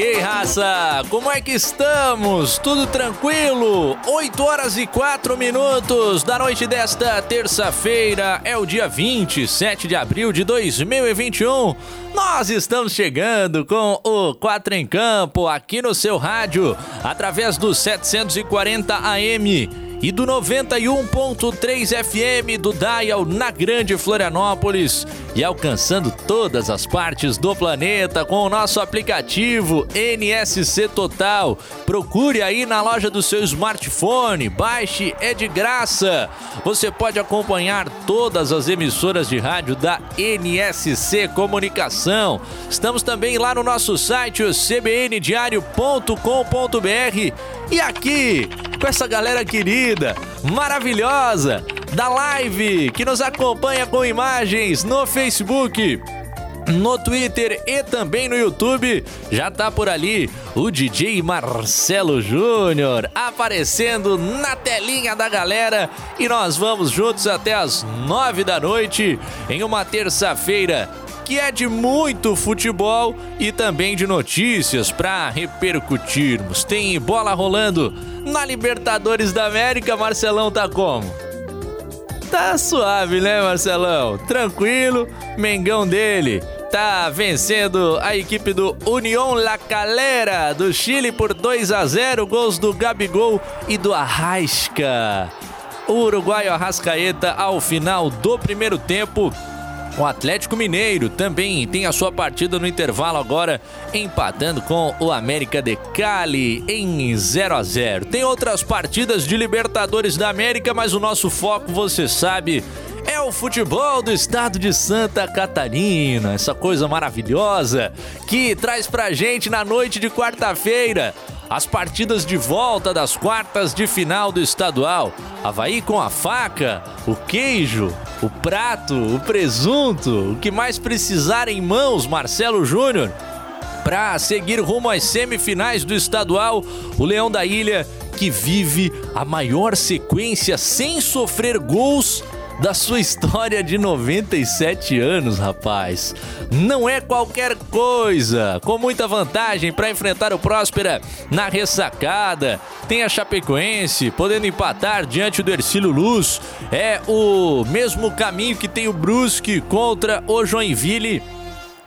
Cheguei, raça! Como é que estamos? Tudo tranquilo? 8 horas e 4 minutos da noite desta terça-feira. É o dia 27 de abril de 2021. Nós estamos chegando com o 4 em Campo aqui no seu rádio, através do 740 AM e do 91.3 FM do Dial na Grande Florianópolis e alcançando todas as partes do planeta com o nosso aplicativo NSC Total. Procure aí na loja do seu smartphone, baixe, é de graça. Você pode acompanhar todas as emissoras de rádio da NSC Comunicação. Estamos também lá no nosso site, o cbndiario.com.br e aqui com essa galera querida, maravilhosa, da live que nos acompanha com imagens no Facebook no Twitter e também no YouTube. Já tá por ali o DJ Marcelo Júnior aparecendo na telinha da galera e nós vamos juntos até as nove da noite em uma terça-feira que é de muito futebol e também de notícias para repercutirmos. Tem bola rolando na Libertadores da América, Marcelão tá como? Tá suave, né, Marcelão? Tranquilo, Mengão dele tá vencendo a equipe do União La Calera do Chile por 2 a 0, gols do Gabigol e do Arrasca. O uruguaio Arrascaeta ao final do primeiro tempo o Atlético Mineiro também tem a sua partida no intervalo agora, empatando com o América de Cali em 0 a 0. Tem outras partidas de Libertadores da América, mas o nosso foco, você sabe, é o futebol do estado de Santa Catarina, essa coisa maravilhosa que traz pra gente na noite de quarta-feira as partidas de volta das quartas de final do estadual. Havaí com a faca, o queijo, o prato, o presunto, o que mais precisar em mãos, Marcelo Júnior. Para seguir rumo às semifinais do estadual, o Leão da Ilha, que vive a maior sequência sem sofrer gols da sua história de 97 anos, rapaz. Não é qualquer coisa. Com muita vantagem para enfrentar o Próspera na ressacada. Tem a Chapecoense podendo empatar diante do Ercílio Luz. É o mesmo caminho que tem o Brusque contra o Joinville.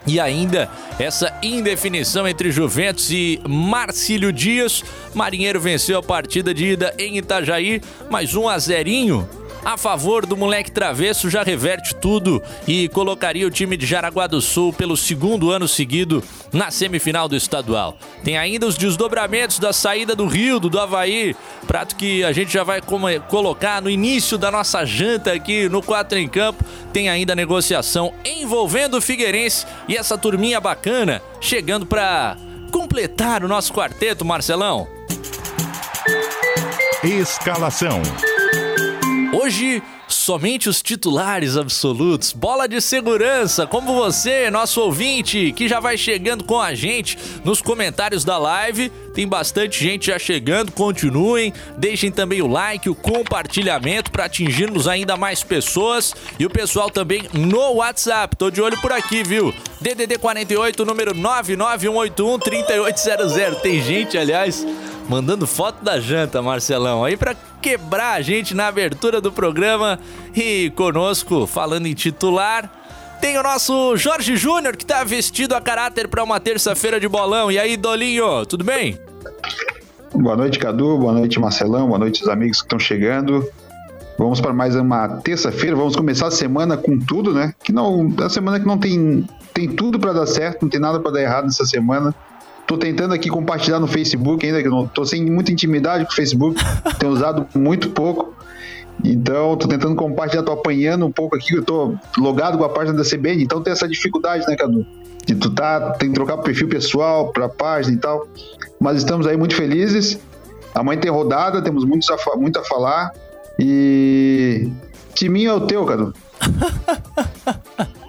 E ainda essa indefinição entre Juventus e Marcílio Dias. Marinheiro venceu a partida de ida em Itajaí, mais um a zerinho a favor do moleque travesso já reverte tudo e colocaria o time de Jaraguá do Sul pelo segundo ano seguido na semifinal do estadual. Tem ainda os desdobramentos da saída do Rio, do Havaí, prato que a gente já vai colocar no início da nossa janta aqui no 4 em Campo. Tem ainda a negociação envolvendo o Figueirense e essa turminha bacana chegando para completar o nosso quarteto, Marcelão. Escalação. Hoje, somente os titulares absolutos. Bola de segurança, como você, nosso ouvinte, que já vai chegando com a gente nos comentários da live. Tem bastante gente já chegando, continuem. Deixem também o like, o compartilhamento para atingirmos ainda mais pessoas. E o pessoal também no WhatsApp. Tô de olho por aqui, viu? DDD 48, número 99181 3800. Tem gente, aliás mandando foto da janta, Marcelão, aí para quebrar a gente na abertura do programa. E conosco, falando em titular, tem o nosso Jorge Júnior, que tá vestido a caráter para uma terça-feira de bolão. E aí, Dolinho, tudo bem? Boa noite, Cadu. Boa noite, Marcelão. Boa noite, os amigos que estão chegando. Vamos para mais uma terça-feira. Vamos começar a semana com tudo, né? Que não, a semana que não tem, tem tudo para dar certo, não tem nada para dar errado nessa semana. Tô tentando aqui compartilhar no Facebook ainda, que eu não tô sem muita intimidade com o Facebook, tenho usado muito pouco. Então, tô tentando compartilhar, tô apanhando um pouco aqui, eu tô logado com a página da CBN, então tem essa dificuldade, né, Cadu? De tu tá, tem que trocar perfil pessoal pra página e tal. Mas estamos aí muito felizes. Amanhã tem rodada, temos muito a, muito a falar. E. Timinho é o teu, Cadu.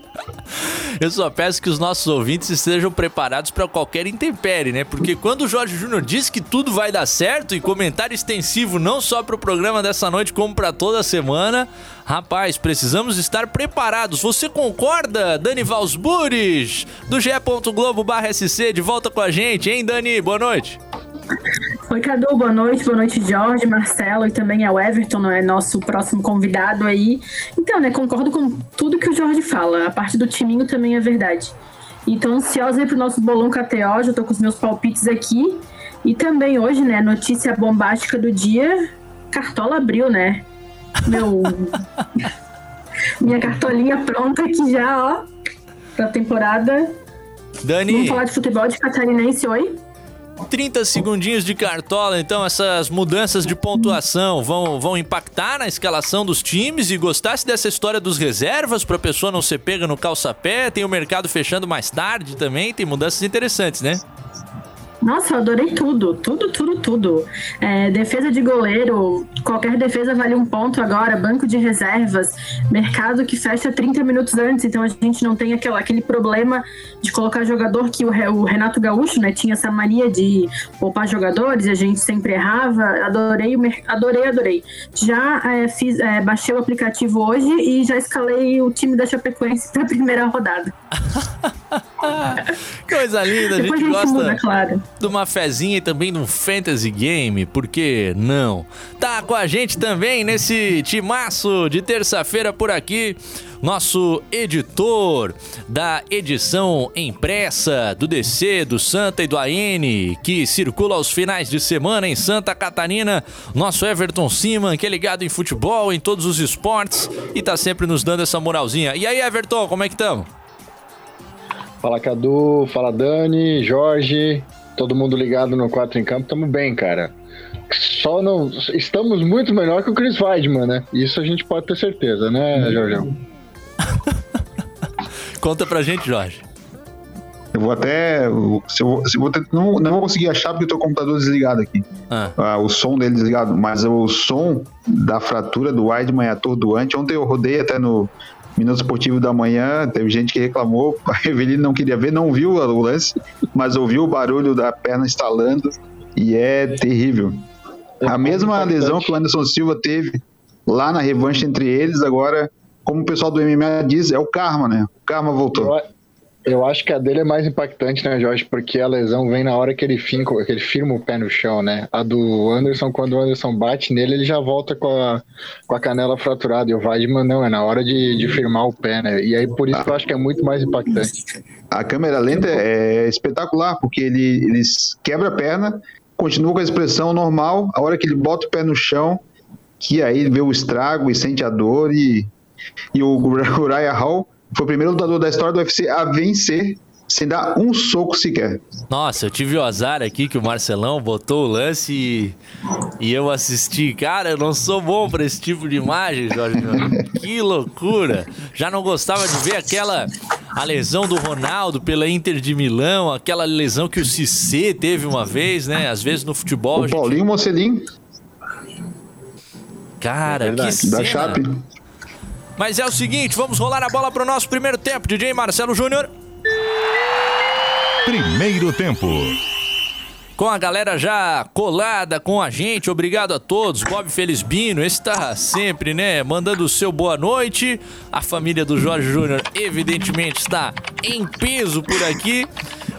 Eu só peço que os nossos ouvintes estejam preparados para qualquer intempérie, né? Porque quando o Jorge Júnior diz que tudo vai dar certo e comentário extensivo não só para o programa dessa noite, como para toda a semana, rapaz, precisamos estar preparados. Você concorda, Dani Valsburis, do ge SC, de volta com a gente, hein, Dani? Boa noite. Oi, Cadu, boa noite, boa noite, Jorge, Marcelo e também ao Everton, é nosso próximo convidado aí. Então, né, concordo com tudo que o Jorge fala, a parte do timinho também é verdade. Então, ansiosa aí pro nosso bolão KTO, já tô com os meus palpites aqui. E também hoje, né, notícia bombástica do dia, Cartola abriu, né? Meu... minha cartolinha pronta aqui já, ó, pra temporada. Dani... Vamos falar de futebol de catarinense, oi? 30 segundinhos de cartola, então essas mudanças de pontuação vão, vão impactar na escalação dos times e gostasse dessa história dos reservas para a pessoa não ser pega no calçapé, tem o mercado fechando mais tarde também, tem mudanças interessantes, né? Nossa, eu adorei tudo, tudo, tudo, tudo. É, defesa de goleiro, qualquer defesa vale um ponto agora, banco de reservas, mercado que fecha 30 minutos antes, então a gente não tem aquela, aquele problema de colocar jogador que o, o Renato Gaúcho, né, tinha essa mania de poupar jogadores, a gente sempre errava. Adorei, adorei, adorei. Já é, fiz, é, baixei o aplicativo hoje e já escalei o time da Chapecoense para a primeira rodada. Coisa linda, a gente, a gente gosta muda, claro. De uma fezinha e também de um fantasy game, por que não? Tá com a gente também nesse timaço de terça-feira por aqui, nosso editor da edição impressa do DC, do Santa e do AN, que circula aos finais de semana em Santa Catarina, nosso Everton Siman, que é ligado em futebol, em todos os esportes e tá sempre nos dando essa moralzinha. E aí, Everton, como é que estamos? Fala Cadu, fala Dani, Jorge, todo mundo ligado no 4 em campo, tamo bem, cara. Só não. Estamos muito melhor que o Chris Weidman, né? Isso a gente pode ter certeza, né, Jorge? Conta pra gente, Jorge. Eu vou até. Se eu, se eu vou ter, não, não vou conseguir achar porque o teu computador desligado aqui. Ah. Ah, o som dele desligado. Mas o som da fratura do Weidman é atordoante. Ontem eu rodei até no, Minuto Esportivo da Manhã, teve gente que reclamou, a Evelyn não queria ver, não viu o lance, mas ouviu o barulho da perna estalando e é terrível. É a mesma lesão que o Anderson Silva teve lá na revanche entre eles, agora, como o pessoal do MMA diz, é o karma, né? O karma voltou. Eu acho que a dele é mais impactante, né, Jorge? Porque a lesão vem na hora que ele, finca, que ele firma o pé no chão, né? A do Anderson, quando o Anderson bate nele, ele já volta com a, com a canela fraturada. E o Weidman não, é na hora de, de firmar o pé, né? E aí por isso ah. eu acho que é muito mais impactante. A câmera lenta é espetacular, porque ele, ele quebra a perna, continua com a expressão normal, a hora que ele bota o pé no chão, que aí vê o estrago e sente a dor e, e o Uriah Hall foi o primeiro lutador da história do UFC a vencer sem dar um soco sequer. Nossa, eu tive o azar aqui que o Marcelão botou o lance e, e eu assisti. Cara, eu não sou bom para esse tipo de imagem, Jorge. que loucura! Já não gostava de ver aquela a lesão do Ronaldo pela Inter de Milão, aquela lesão que o Cissé teve uma vez, né? Às vezes no futebol. O gente... Paulinho Mocelin. Cara, é que cena. Da Chape. Mas é o seguinte, vamos rolar a bola para o nosso primeiro tempo, DJ Marcelo Júnior. Primeiro tempo. Com a galera já colada com a gente, obrigado a todos. Bob Felizbino, esse tá sempre, né, mandando o seu boa noite. A família do Jorge Júnior, evidentemente, está em peso por aqui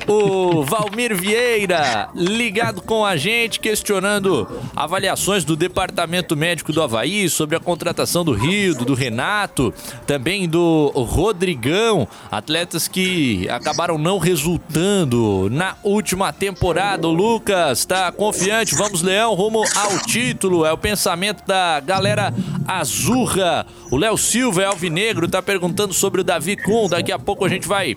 o Valmir Vieira ligado com a gente, questionando avaliações do Departamento Médico do Havaí sobre a contratação do Rio, do Renato, também do Rodrigão, atletas que acabaram não resultando na última temporada. O Lucas está confiante, vamos Leão, rumo ao título, é o pensamento da galera azurra. O Léo Silva é alvinegro, está perguntando sobre o Davi Kuhn, daqui a pouco a gente vai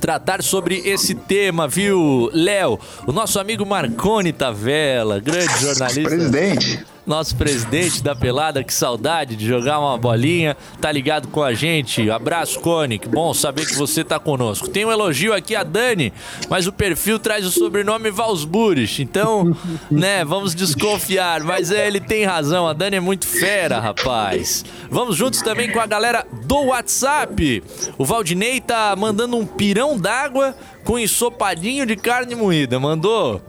tratar sobre esse tema, viu, Léo? O nosso amigo Marcone Tavela, grande jornalista. Presidente. Nosso presidente da pelada, que saudade de jogar uma bolinha, tá ligado com a gente. Abraço, Cone, que bom saber que você tá conosco. Tem um elogio aqui a Dani, mas o perfil traz o sobrenome Valsburich, então, né, vamos desconfiar, mas é, ele tem razão, a Dani é muito fera, rapaz. Vamos juntos também com a galera do WhatsApp. O Valdinei tá mandando um pirão d'água com ensopadinho de carne moída, mandou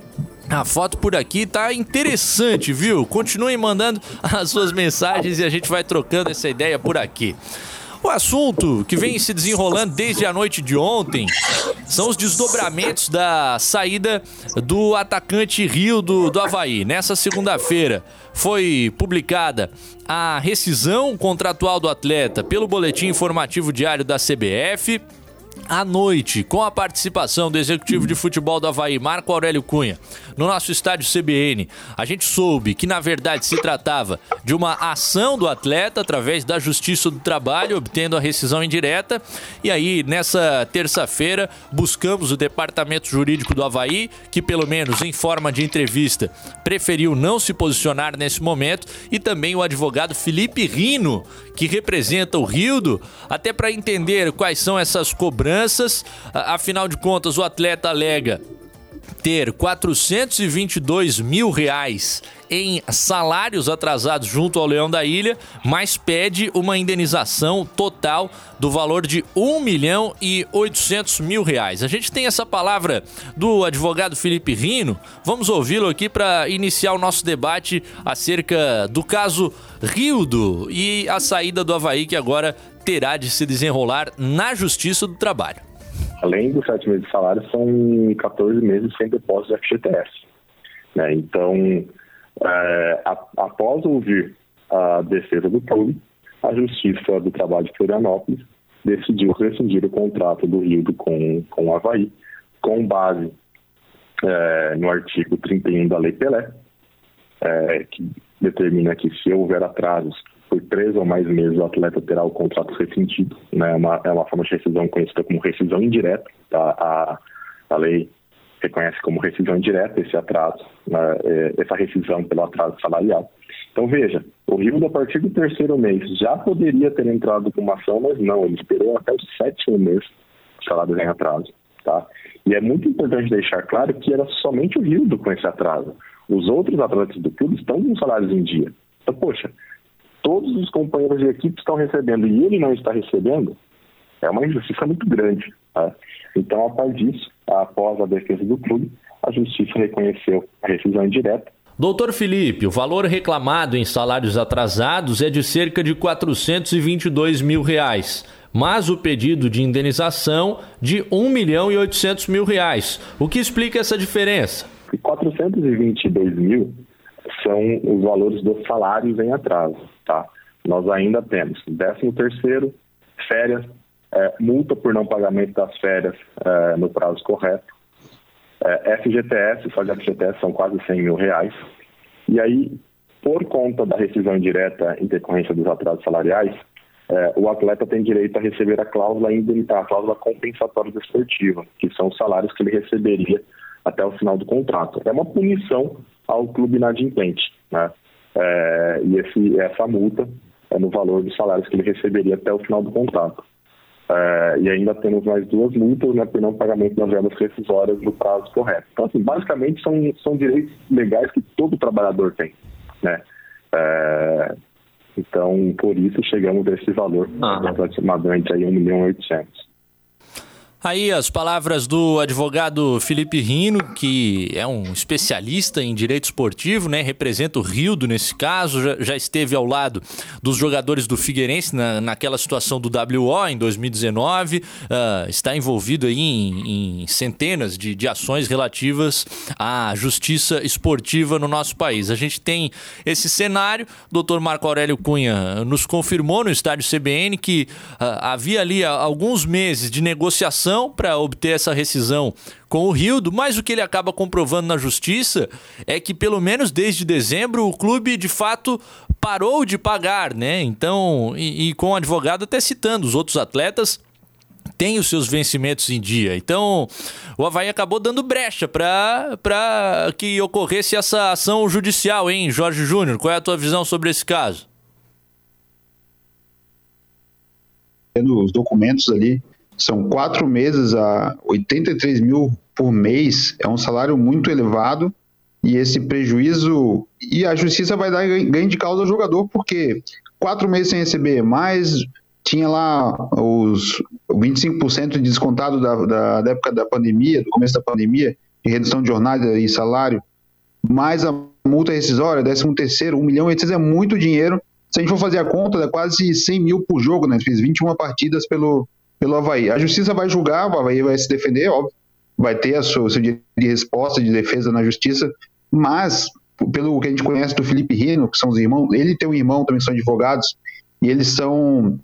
a foto por aqui tá interessante, viu? Continuem mandando as suas mensagens e a gente vai trocando essa ideia por aqui. O assunto que vem se desenrolando desde a noite de ontem são os desdobramentos da saída do atacante Rio do, do Havaí. Nessa segunda-feira foi publicada a rescisão contratual do atleta pelo Boletim Informativo Diário da CBF à noite, com a participação do executivo de futebol do Havaí, Marco Aurélio Cunha, no nosso estádio CBN, a gente soube que na verdade se tratava de uma ação do atleta através da Justiça do Trabalho, obtendo a rescisão indireta. E aí, nessa terça-feira, buscamos o departamento jurídico do Havaí, que pelo menos em forma de entrevista preferiu não se posicionar nesse momento, e também o advogado Felipe Rino, que representa o Rildo, até para entender quais são essas cobranças. Afinal de contas, o atleta alega ter 422 mil reais em salários atrasados junto ao Leão da Ilha, mas pede uma indenização total do valor de 1 milhão e 800 mil reais. A gente tem essa palavra do advogado Felipe Rino, vamos ouvi-lo aqui para iniciar o nosso debate acerca do caso Rildo e a saída do Havaí que agora terá de se desenrolar na Justiça do Trabalho. Além dos sete meses de salário, são 14 meses sem depósito de FGTS. Né? Então, é, após ouvir a defesa do clube, a Justiça do Trabalho de Florianópolis decidiu rescindir o contrato do Rio com, com o Havaí, com base é, no artigo 31 da Lei Pelé, é, que determina que se houver atrasos por três ou mais meses, o atleta terá o contrato rescindido. Né? É, uma, é uma forma de rescisão conhecida como rescisão indireta. Tá? A, a lei reconhece como rescisão indireta esse atraso, né? É, essa rescisão pelo atraso salarial. Então, veja, o Rio, a partir do terceiro mês, já poderia ter entrado com uma ação, mas não, ele esperou até o sétimo mês o salário em atraso. Tá? E é muito importante deixar claro que era somente o Rio com esse atraso. Os outros atletas do clube estão com salários em dia. Então, poxa, todos os companheiros de equipe estão recebendo e ele não está recebendo, é uma injustiça muito grande. Tá? Então, a par disso, após a defesa do clube, a justiça reconheceu a rescisão indireta. Doutor Felipe, o valor reclamado em salários atrasados é de cerca de 422 mil reais, mas o pedido de indenização de 1 milhão e 800 mil reais. O que explica essa diferença? 422 mil são os valores dos salários em atraso tá? Nós ainda temos 13 terceiro, férias, é, multa por não pagamento das férias é, no prazo correto, é, FGTS, só de FGTS são quase 100 mil reais, e aí, por conta da rescisão indireta em decorrência dos atrasos salariais, é, o atleta tem direito a receber a cláusula indenitária, a cláusula compensatória desportiva, que são os salários que ele receberia até o final do contrato. É uma punição ao clube inadimplente, né? É, e esse, essa multa é no valor dos salários que ele receberia até o final do contrato. É, e ainda temos mais duas multas né, por não pagamento das verbas rescisórias no prazo correto. Então, assim, basicamente são, são direitos legais que todo trabalhador tem. Né? É, então, por isso chegamos a esse valor, ah. aproximadamente aí 1 milhão e 800. Aí as palavras do advogado Felipe Rino, que é um especialista em direito esportivo, né? Representa o Rildo nesse caso, já, já esteve ao lado dos jogadores do Figueirense na, naquela situação do WO em 2019, uh, ah, está envolvido aí em, em centenas de, de ações relativas à justiça esportiva no nosso país. A gente tem esse cenário, o doutor Marco Aurélio Cunha nos confirmou no estádio CBN que uh, havia ali alguns meses de negociação para obter essa rescisão com o Rildo, mas o que ele acaba comprovando na justiça é que, pelo menos desde dezembro, o clube de fato parou de pagar, né? Então, e, e com o advogado até citando os outros atletas tem os seus vencimentos em dia. Então, o Havaí acabou dando brecha para que ocorresse essa ação judicial, hein, Jorge Júnior? Qual é a tua visão sobre esse caso? Os documentos ali são quatro meses a 83 mil por mês, é um salário muito elevado e esse prejuízo e a justiça vai dar ganho de causa ao jogador porque quatro meses sem receber mais tinha lá os 25% de descontado da, da, da, época da pandemia, do começo da pandemia, de redução de jornada e salário, mais a multa rescisória, 13 terceiro, 1 milhão e 800 é muito dinheiro. Se a gente for fazer a conta, é quase 100 mil por jogo, né? Fez 21 partidas pelo, pelo Havaí. A justiça vai julgar, o Havaí vai se defender, óbvio, vai ter a sua, seu direito de resposta, de defesa na justiça, mas, pelo que a gente conhece do Felipe Rino, que são os irmãos, ele tem um irmão também são advogados, e eles são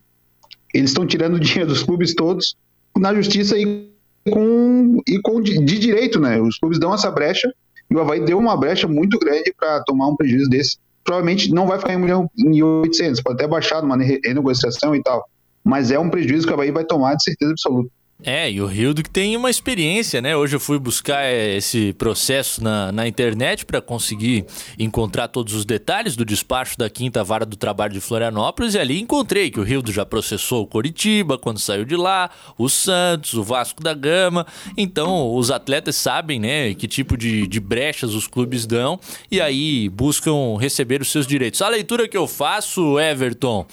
eles estão tirando dinheiro dos clubes todos na justiça e com, e com de, direito, né? Os clubes dão essa brecha e o Havaí deu uma brecha muito grande para tomar um prejuízo desse. Provavelmente não vai ficar em 1 milhão e 800, pode até baixar numa renegociação e tal, mas é um prejuízo que o Havaí vai tomar de certeza absoluta. É, e o Rildo que tem uma experiência, né? Hoje eu fui buscar é, esse processo na, na internet para conseguir encontrar todos os detalhes do despacho da quinta vara do trabalho de Florianópolis e ali encontrei que o Rildo já processou o Coritiba quando saiu de lá, o Santos, o Vasco da Gama. Então os atletas sabem, né, que tipo de, de brechas os clubes dão e aí buscam receber os seus direitos. A leitura que eu faço, Everton,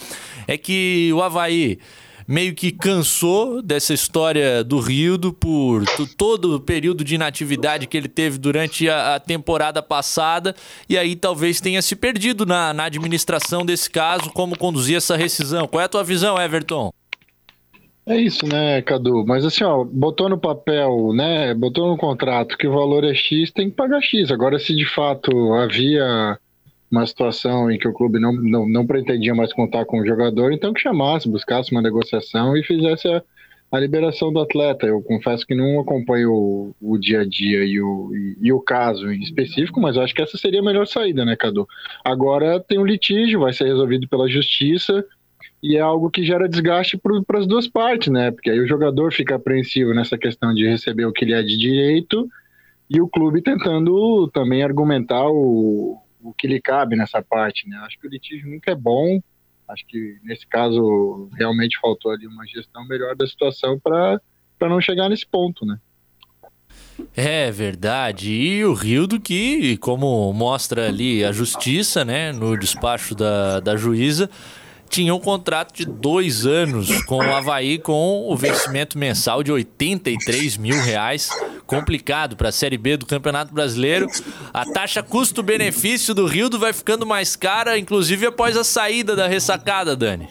é que o Havaí meio que cansou dessa história do Rildo por todo o período de inatividade que ele teve durante a, a temporada passada e aí talvez tenha se perdido na, na administração desse caso, como conduzir essa rescisão. Qual é a tua visão, Everton? É isso, né, Cadu? Mas assim, ó, botou no papel, né, botou no contrato que o valor é X, tem que pagar X. Agora, se de fato havia uma situação em que o clube não, não, não pretendia mais contar com o jogador, então que chamasse, buscasse uma negociação e fizesse a, a liberação do atleta. Eu confesso que não acompanho o, o dia a dia e o, e, e, o caso em específico, mas acho que essa seria a melhor saída, né, Cadu? Agora tem um litígio, vai ser resolvido pela justiça e é algo que gera desgaste para as duas partes, né? Porque aí o jogador fica apreensivo nessa questão de receber o que lhe é de direito e o clube tentando também argumentar o, o que lhe cabe nessa parte, né? Acho que o litígio nunca é bom. Acho que nesse caso realmente faltou ali uma gestão melhor da situação para não chegar nesse ponto, né? É verdade. E o Rildo que, como mostra ali a justiça, né, no despacho da, da juíza, tinha um contrato de dois anos com o Havaí com o vencimento mensal de 83 mil reais. Complicado para a Série B do Campeonato Brasileiro. A taxa custo-benefício do Rildo vai ficando mais cara, inclusive após a saída da ressacada, Dani.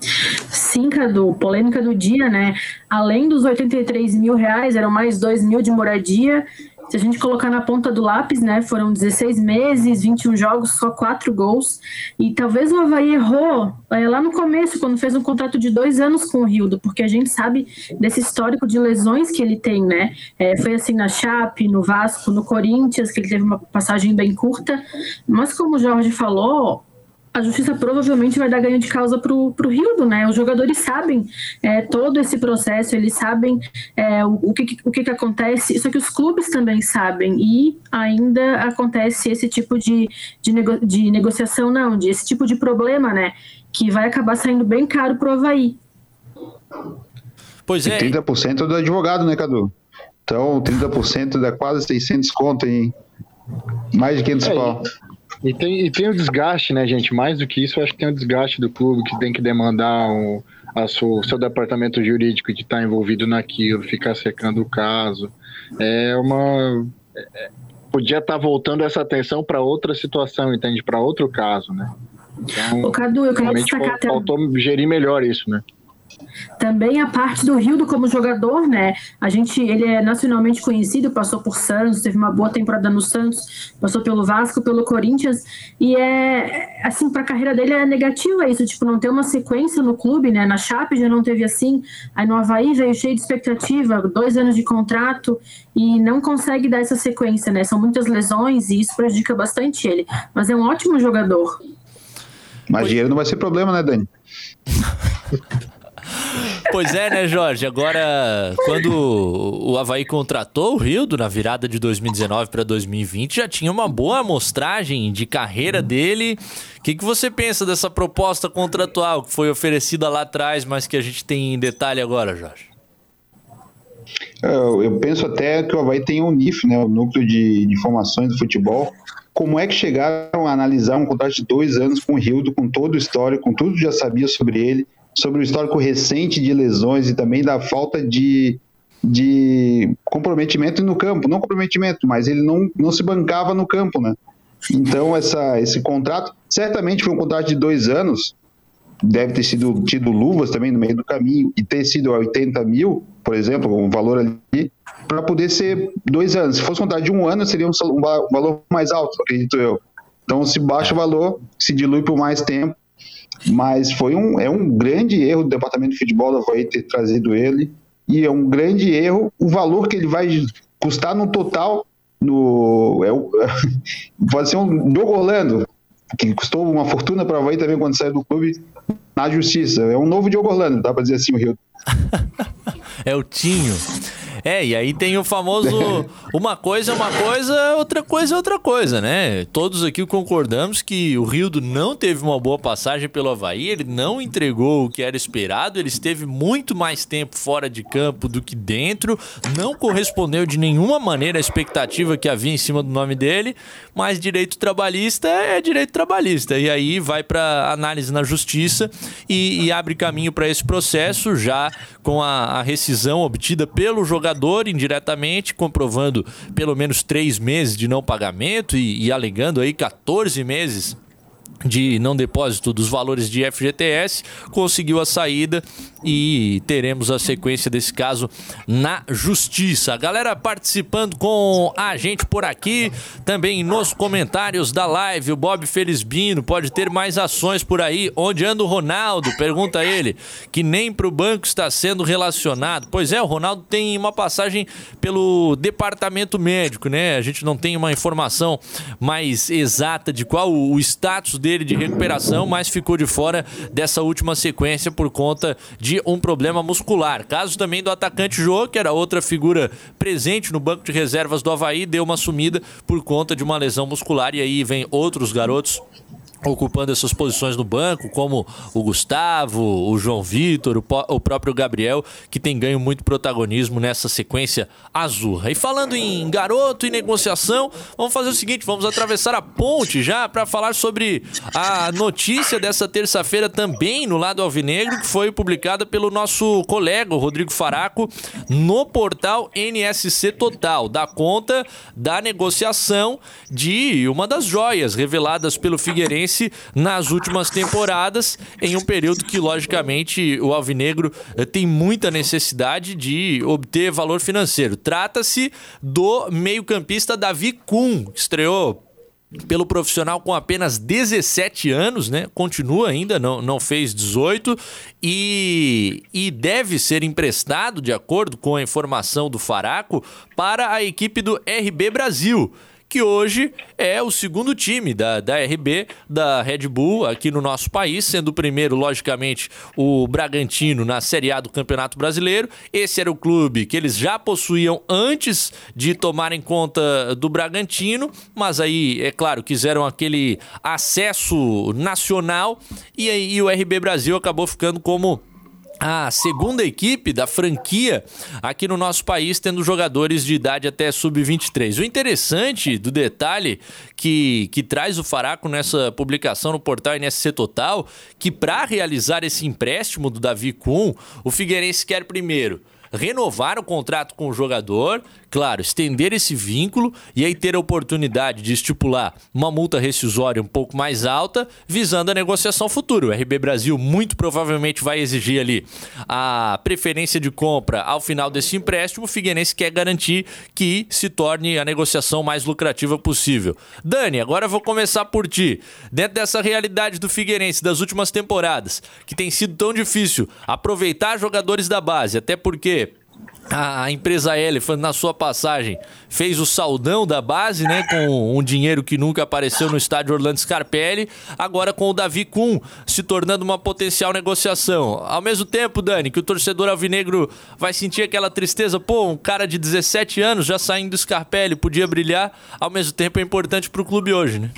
Sim, Cadu, polêmica do dia, né? Além dos 83 mil reais, eram mais 2 mil de moradia se a gente colocar na ponta do lápis, né, foram 16 meses, 21 jogos, só 4 gols. E talvez o Havaí errou é, lá no começo, quando fez um contrato de dois anos com o Rildo, porque a gente sabe desse histórico de lesões que ele tem, né? É, foi assim na Chape, no Vasco, no Corinthians, que ele teve uma passagem bem curta. Mas como o Jorge falou, a justiça provavelmente vai dar ganho de causa para o Rildo, né? Os jogadores sabem é, todo esse processo, eles sabem é, o, o, que, o que, que acontece, só que os clubes também sabem, e ainda acontece esse tipo de, de, nego, de negociação, não, de esse tipo de problema, né? Que vai acabar saindo bem caro para o Havaí. Pois é. E 30% do advogado, né, Cadu? Então, 30% dá quase 600 conto em mais de 500 é, pau. E tem, e tem o desgaste, né, gente? Mais do que isso, eu acho que tem o desgaste do clube que tem que demandar o, a sua, o seu departamento jurídico de estar envolvido naquilo, ficar secando o caso. É uma. É, é podia estar voltando essa atenção para outra situação, entende? Para outro caso, né? Então, o Cadu, eu quero destacar faltou, faltou gerir melhor isso, né? Também a parte do Rildo como jogador, né? A gente, ele é nacionalmente conhecido, passou por Santos, teve uma boa temporada no Santos, passou pelo Vasco, pelo Corinthians, e é assim, para a carreira dele é negativo é isso, tipo, não ter uma sequência no clube, né? Na Chape já não teve assim, aí no Havaí veio cheio de expectativa, dois anos de contrato e não consegue dar essa sequência, né? São muitas lesões e isso prejudica bastante ele, mas é um ótimo jogador. Mas dinheiro não vai ser problema, né, Dani? Pois é, né, Jorge? Agora, quando o Havaí contratou o Rildo na virada de 2019 para 2020, já tinha uma boa amostragem de carreira dele. O que, que você pensa dessa proposta contratual que foi oferecida lá atrás, mas que a gente tem em detalhe agora, Jorge? Eu, eu penso até que o Havaí tem um NIF, né, o Núcleo de, de Informações do Futebol. Como é que chegaram a analisar um contrato de dois anos com o Rildo, com todo o histórico, com tudo que já sabia sobre ele, sobre o histórico recente de lesões e também da falta de, de comprometimento no campo. Não comprometimento, mas ele não, não se bancava no campo, né? Então, essa, esse contrato, certamente foi um contrato de dois anos, deve ter sido tido luvas também no meio do caminho e ter sido 80 mil, por exemplo, um valor ali, para poder ser dois anos. Se fosse um contrato de um ano, seria um valor mais alto, acredito eu. Então, se baixa o valor, se dilui por mais tempo, mas foi um, é um grande erro do departamento de futebol da Havaí ter trazido ele, e é um grande erro o valor que ele vai custar no total no é, pode ser um Diogo Orlando que custou uma fortuna para o Havaí também quando saiu do clube na justiça. É um novo Diogo Orlando, dá para dizer assim o Rio. é o Tinho. É, e aí tem o famoso uma coisa é uma coisa, outra coisa é outra coisa, né? Todos aqui concordamos que o Rildo não teve uma boa passagem pelo Havaí, ele não entregou o que era esperado, ele esteve muito mais tempo fora de campo do que dentro, não correspondeu de nenhuma maneira à expectativa que havia em cima do nome dele, mas direito trabalhista é direito trabalhista. E aí vai para análise na justiça e, e abre caminho para esse processo já com a, a rescisão obtida pelo jogador jogador indiretamente, comprovando pelo menos três meses de não pagamento e, e alegando aí 14 meses de não depósito dos valores de FGTS, conseguiu a saída e teremos a sequência desse caso na justiça. Galera participando com a gente por aqui, também nos comentários da live, o Bob Felizbino pode ter mais ações por aí. Onde anda o Ronaldo? Pergunta ele, que nem para o banco está sendo relacionado. Pois é, o Ronaldo tem uma passagem pelo departamento médico, né? A gente não tem uma informação mais exata de qual o status dele dele de recuperação, mas ficou de fora dessa última sequência por conta de um problema muscular. Caso também do atacante Jô, que era outra figura presente no banco de reservas do Havaí, deu uma sumida por conta de uma lesão muscular. E aí vem outros garotos ocupando essas posições no banco, como o Gustavo, o João Vitor, o, o, próprio Gabriel, que tem ganho muito protagonismo nessa sequência azul. E falando em garoto e negociação, vamos fazer o seguinte, vamos atravessar a ponte já para falar sobre a notícia dessa terça-feira também no lado alvinegro, que foi publicada pelo nosso colega, o Rodrigo Faraco, no portal NSC Total, da conta da negociação de uma das joias reveladas pelo Figueirense Fluminense nas últimas temporadas, em um período que, logicamente, o Alvinegro eh, tem muita necessidade de obter valor financeiro. Trata-se do meio-campista Davi Kuhn, que estreou pelo profissional com apenas 17 anos, né? Continua ainda, não, não fez 18 e, e deve ser emprestado, de acordo com a informação do Faraco, para a equipe do RB Brasil que hoje é o segundo time da, da RB, da Red Bull, aqui no nosso país, sendo o primeiro, logicamente, o Bragantino na Série A do Campeonato Brasileiro. Esse era o clube que eles já possuíam antes de tomarem conta do Bragantino, mas aí, é claro, quiseram aquele acesso nacional e aí o RB Brasil acabou ficando como a segunda equipe da franquia aqui no nosso país, tendo jogadores de idade até sub-23. O interessante do detalhe que, que traz o Faraco nessa publicação no portal NSC Total, que para realizar esse empréstimo do Davi Kuhn, o Figueirense quer primeiro renovar o contrato com o jogador, claro, estender esse vínculo e aí ter a oportunidade de estipular uma multa rescisória um pouco mais alta, visando a negociação futura. O RB Brasil muito provavelmente vai exigir ali a preferência de compra ao final desse empréstimo. O Figueirense quer garantir que se torne a negociação mais lucrativa possível. Dani, agora vou começar por ti. Dentro dessa realidade do Figueirense das últimas temporadas, que tem sido tão difícil aproveitar jogadores da base, até porque a empresa Elephant, na sua passagem, fez o saldão da base, né? Com um dinheiro que nunca apareceu no estádio Orlando Scarpelli. Agora com o Davi Kuhn se tornando uma potencial negociação. Ao mesmo tempo, Dani, que o torcedor alvinegro vai sentir aquela tristeza. Pô, um cara de 17 anos já saindo do Scarpelli, podia brilhar. Ao mesmo tempo é importante pro clube hoje, né?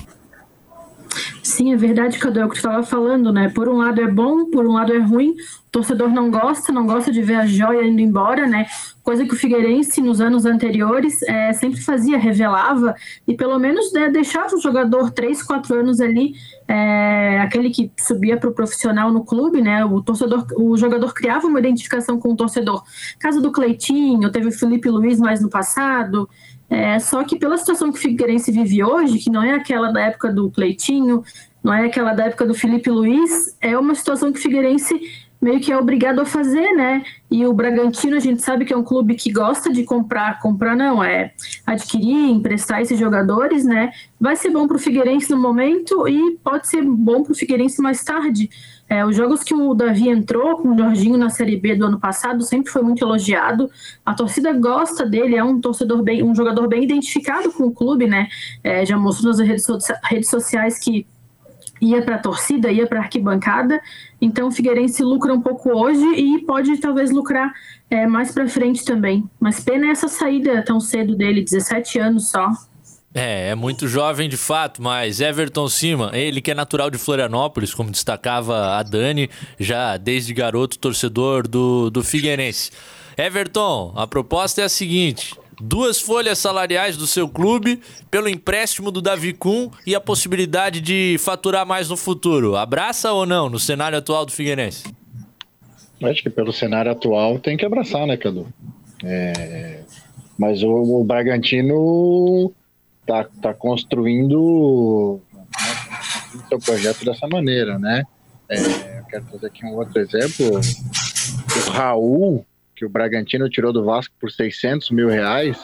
Sim, é verdade, Cadu, é o que tu estava falando, né? Por um lado é bom, por um lado é ruim. O torcedor não gosta, não gosta de ver a joia indo embora, né? Coisa que o Figueirense, nos anos anteriores, é, sempre fazia, revelava e pelo menos né, deixava o jogador três, quatro anos ali, é, aquele que subia para o profissional no clube, né? O torcedor, o jogador criava uma identificação com o torcedor. Caso do Cleitinho, teve o Felipe Luiz mais no passado. É, só que pela situação que o Figueirense vive hoje, que não é aquela da época do Cleitinho, não é aquela da época do Felipe Luiz, é uma situação que o Figueirense meio que é obrigado a fazer, né? E o Bragantino, a gente sabe que é um clube que gosta de comprar, comprar não, é adquirir, emprestar esses jogadores, né? Vai ser bom para o Figueirense no momento e pode ser bom para o Figueirense mais tarde. É, os jogos que o Davi entrou com o Jorginho na Série B do ano passado sempre foi muito elogiado. A torcida gosta dele, é um torcedor bem, um jogador bem identificado com o clube, né? É, já mostrou nas redes, redes sociais que ia para a torcida, ia para a arquibancada. Então o Figueirense lucra um pouco hoje e pode talvez lucrar é, mais para frente também. Mas pena essa saída tão cedo dele, 17 anos só. É, é muito jovem de fato, mas Everton Cima, ele que é natural de Florianópolis, como destacava a Dani, já desde garoto torcedor do, do Figueirense. Everton, a proposta é a seguinte: duas folhas salariais do seu clube pelo empréstimo do Davi Kuhn e a possibilidade de faturar mais no futuro. Abraça ou não no cenário atual do Figueirense? Acho que pelo cenário atual tem que abraçar, né, Cadu? É... Mas o, o, Bragantino tá, tá construindo né, seu projeto dessa maneira, né? É, eu quero trazer aqui um outro exemplo. O Raul, que o Bragantino tirou do Vasco por 600 mil reais,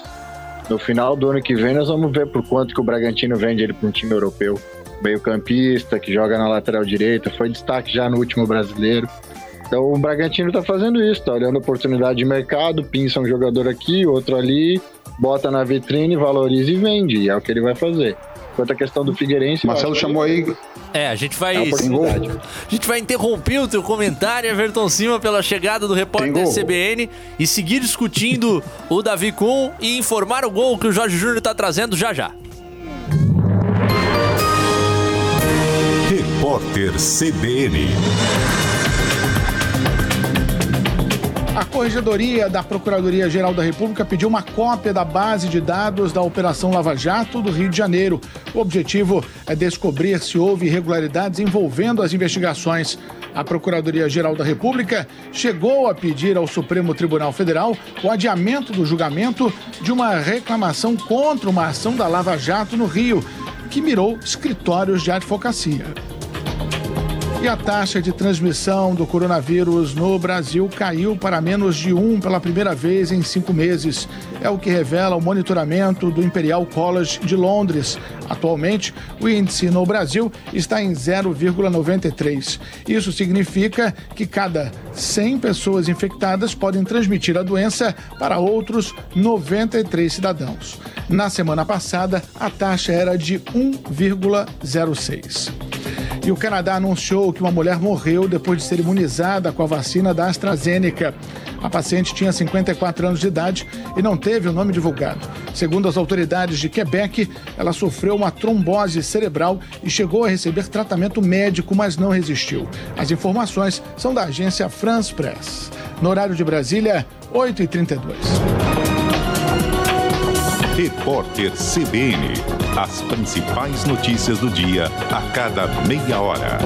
no final do ano que vem nós vamos ver por quanto que o Bragantino vende ele para um time europeu. Meio campista, que joga na lateral direita, foi destaque já no último brasileiro. Então o Bragantino está fazendo isso, está olhando oportunidade de mercado, pinça um jogador aqui, outro ali, bota na vitrine, valoriza e vende. E é o que ele vai fazer. Quanto à questão do Figueirense. Marcelo chamou aí. É, a gente vai. É a gente vai interromper o teu comentário, Everton Cima, pela chegada do repórter CBN e seguir discutindo o Davi Kuhn e informar o gol que o Jorge Júnior está trazendo já já. Repórter CBN. A Corregedoria da Procuradoria-Geral da República pediu uma cópia da base de dados da Operação Lava Jato do Rio de Janeiro. O objetivo é descobrir se houve irregularidades envolvendo as investigações. A Procuradoria-Geral da República chegou a pedir ao Supremo Tribunal Federal o adiamento do julgamento de uma reclamação contra uma ação da Lava Jato no Rio, que mirou escritórios de advocacia. E a taxa de transmissão do coronavírus no Brasil caiu para menos de um pela primeira vez em cinco meses. É o que revela o monitoramento do Imperial College de Londres. Atualmente, o índice no Brasil está em 0,93. Isso significa que cada 100 pessoas infectadas podem transmitir a doença para outros 93 cidadãos. Na semana passada, a taxa era de 1,06. E o Canadá anunciou que uma mulher morreu depois de ser imunizada com a vacina da AstraZeneca. A paciente tinha 54 anos de idade e não teve o nome divulgado. Segundo as autoridades de Quebec, ela sofreu uma trombose cerebral e chegou a receber tratamento médico, mas não resistiu. As informações são da agência France Press. No horário de Brasília, 8h32. Repórter CBN. As principais notícias do dia a cada meia hora.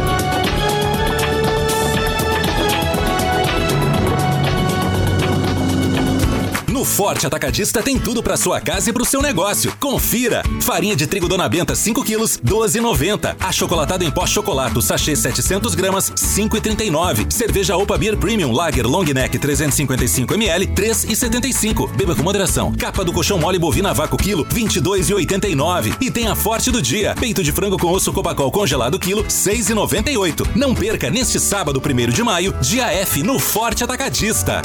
O Forte Atacadista tem tudo para sua casa e para o seu negócio. Confira! Farinha de trigo Dona Benta 5 quilos, 12,90. Achocolatado em pó chocolate, sachê 700 gramas, 5,39. Cerveja Opa Beer Premium Lager Long Neck 355 ml, 3,75. Beba com moderação. Capa do colchão mole bovina vácuo quilo, 22,89. E tem a Forte do dia. Peito de frango com osso copacol congelado quilo, 6,98. Não perca neste sábado, 1 de maio, dia F no Forte Atacadista.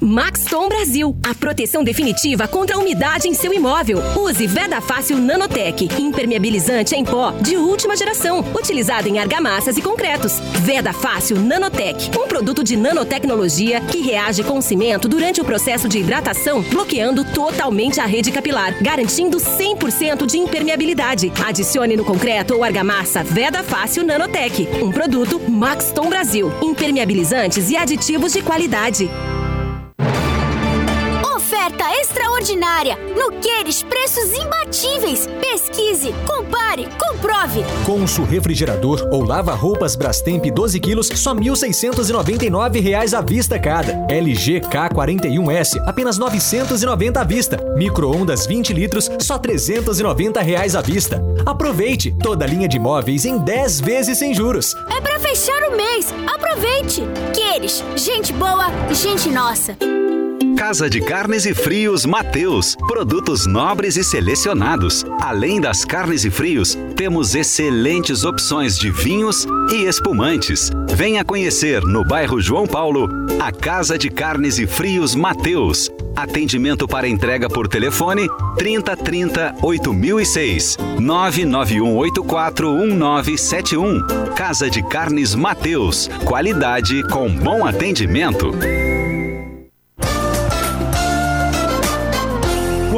Maxton Brasil, a proteção definitiva contra a umidade em seu imóvel. Use Veda Fácil Nanotech, impermeabilizante em pó de última geração, utilizado em argamassas e concretos. Veda Fácil Nanotech, um produto de nanotecnologia que reage com o cimento durante o processo de hidratação, bloqueando totalmente a rede capilar, garantindo 100% de impermeabilidade. Adicione no concreto ou argamassa Veda Fácil Nanotech, um produto Maxton Brasil, impermeabilizantes e aditivos de qualidade. Oferta extraordinária. No Queires, preços imbatíveis. Pesquise, compare, comprove. Consul refrigerador ou lava-roupas Brastemp 12 quilos, só 1.699 reais à vista cada. LG K41S, apenas 990 à vista. Micro-ondas 20 litros, só 390 reais à vista. Aproveite toda a linha de móveis em 10 vezes sem juros. É para fechar o mês. Aproveite. Queires, gente boa, gente nossa. Casa de Carnes e Frios Mateus. Produtos nobres e selecionados. Além das carnes e frios, temos excelentes opções de vinhos e espumantes. Venha conhecer no bairro João Paulo a Casa de Carnes e Frios Mateus. Atendimento para entrega por telefone 3030 8006 99184 1971. Casa de Carnes Mateus. Qualidade com bom atendimento.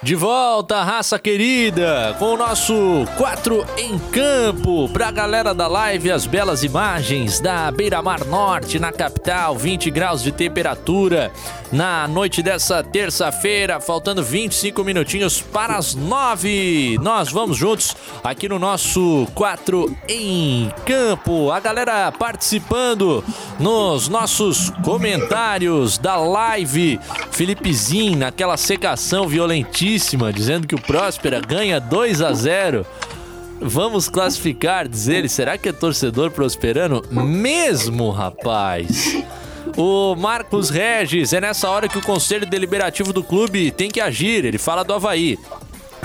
De volta, raça querida, com o nosso 4 em campo. Pra galera da live, as belas imagens da Beira Mar Norte, na capital, 20 graus de temperatura. Na noite dessa terça-feira, faltando 25 minutinhos para as 9. Nós vamos juntos aqui no nosso 4 em campo. A galera participando nos nossos comentários da live. Felipezinho, naquela secação violentíssima dizendo que o Próspera ganha 2 a 0. Vamos classificar, diz ele. Será que é torcedor prosperano? Mesmo, rapaz. O Marcos Regis, é nessa hora que o Conselho Deliberativo do clube tem que agir. Ele fala do Havaí.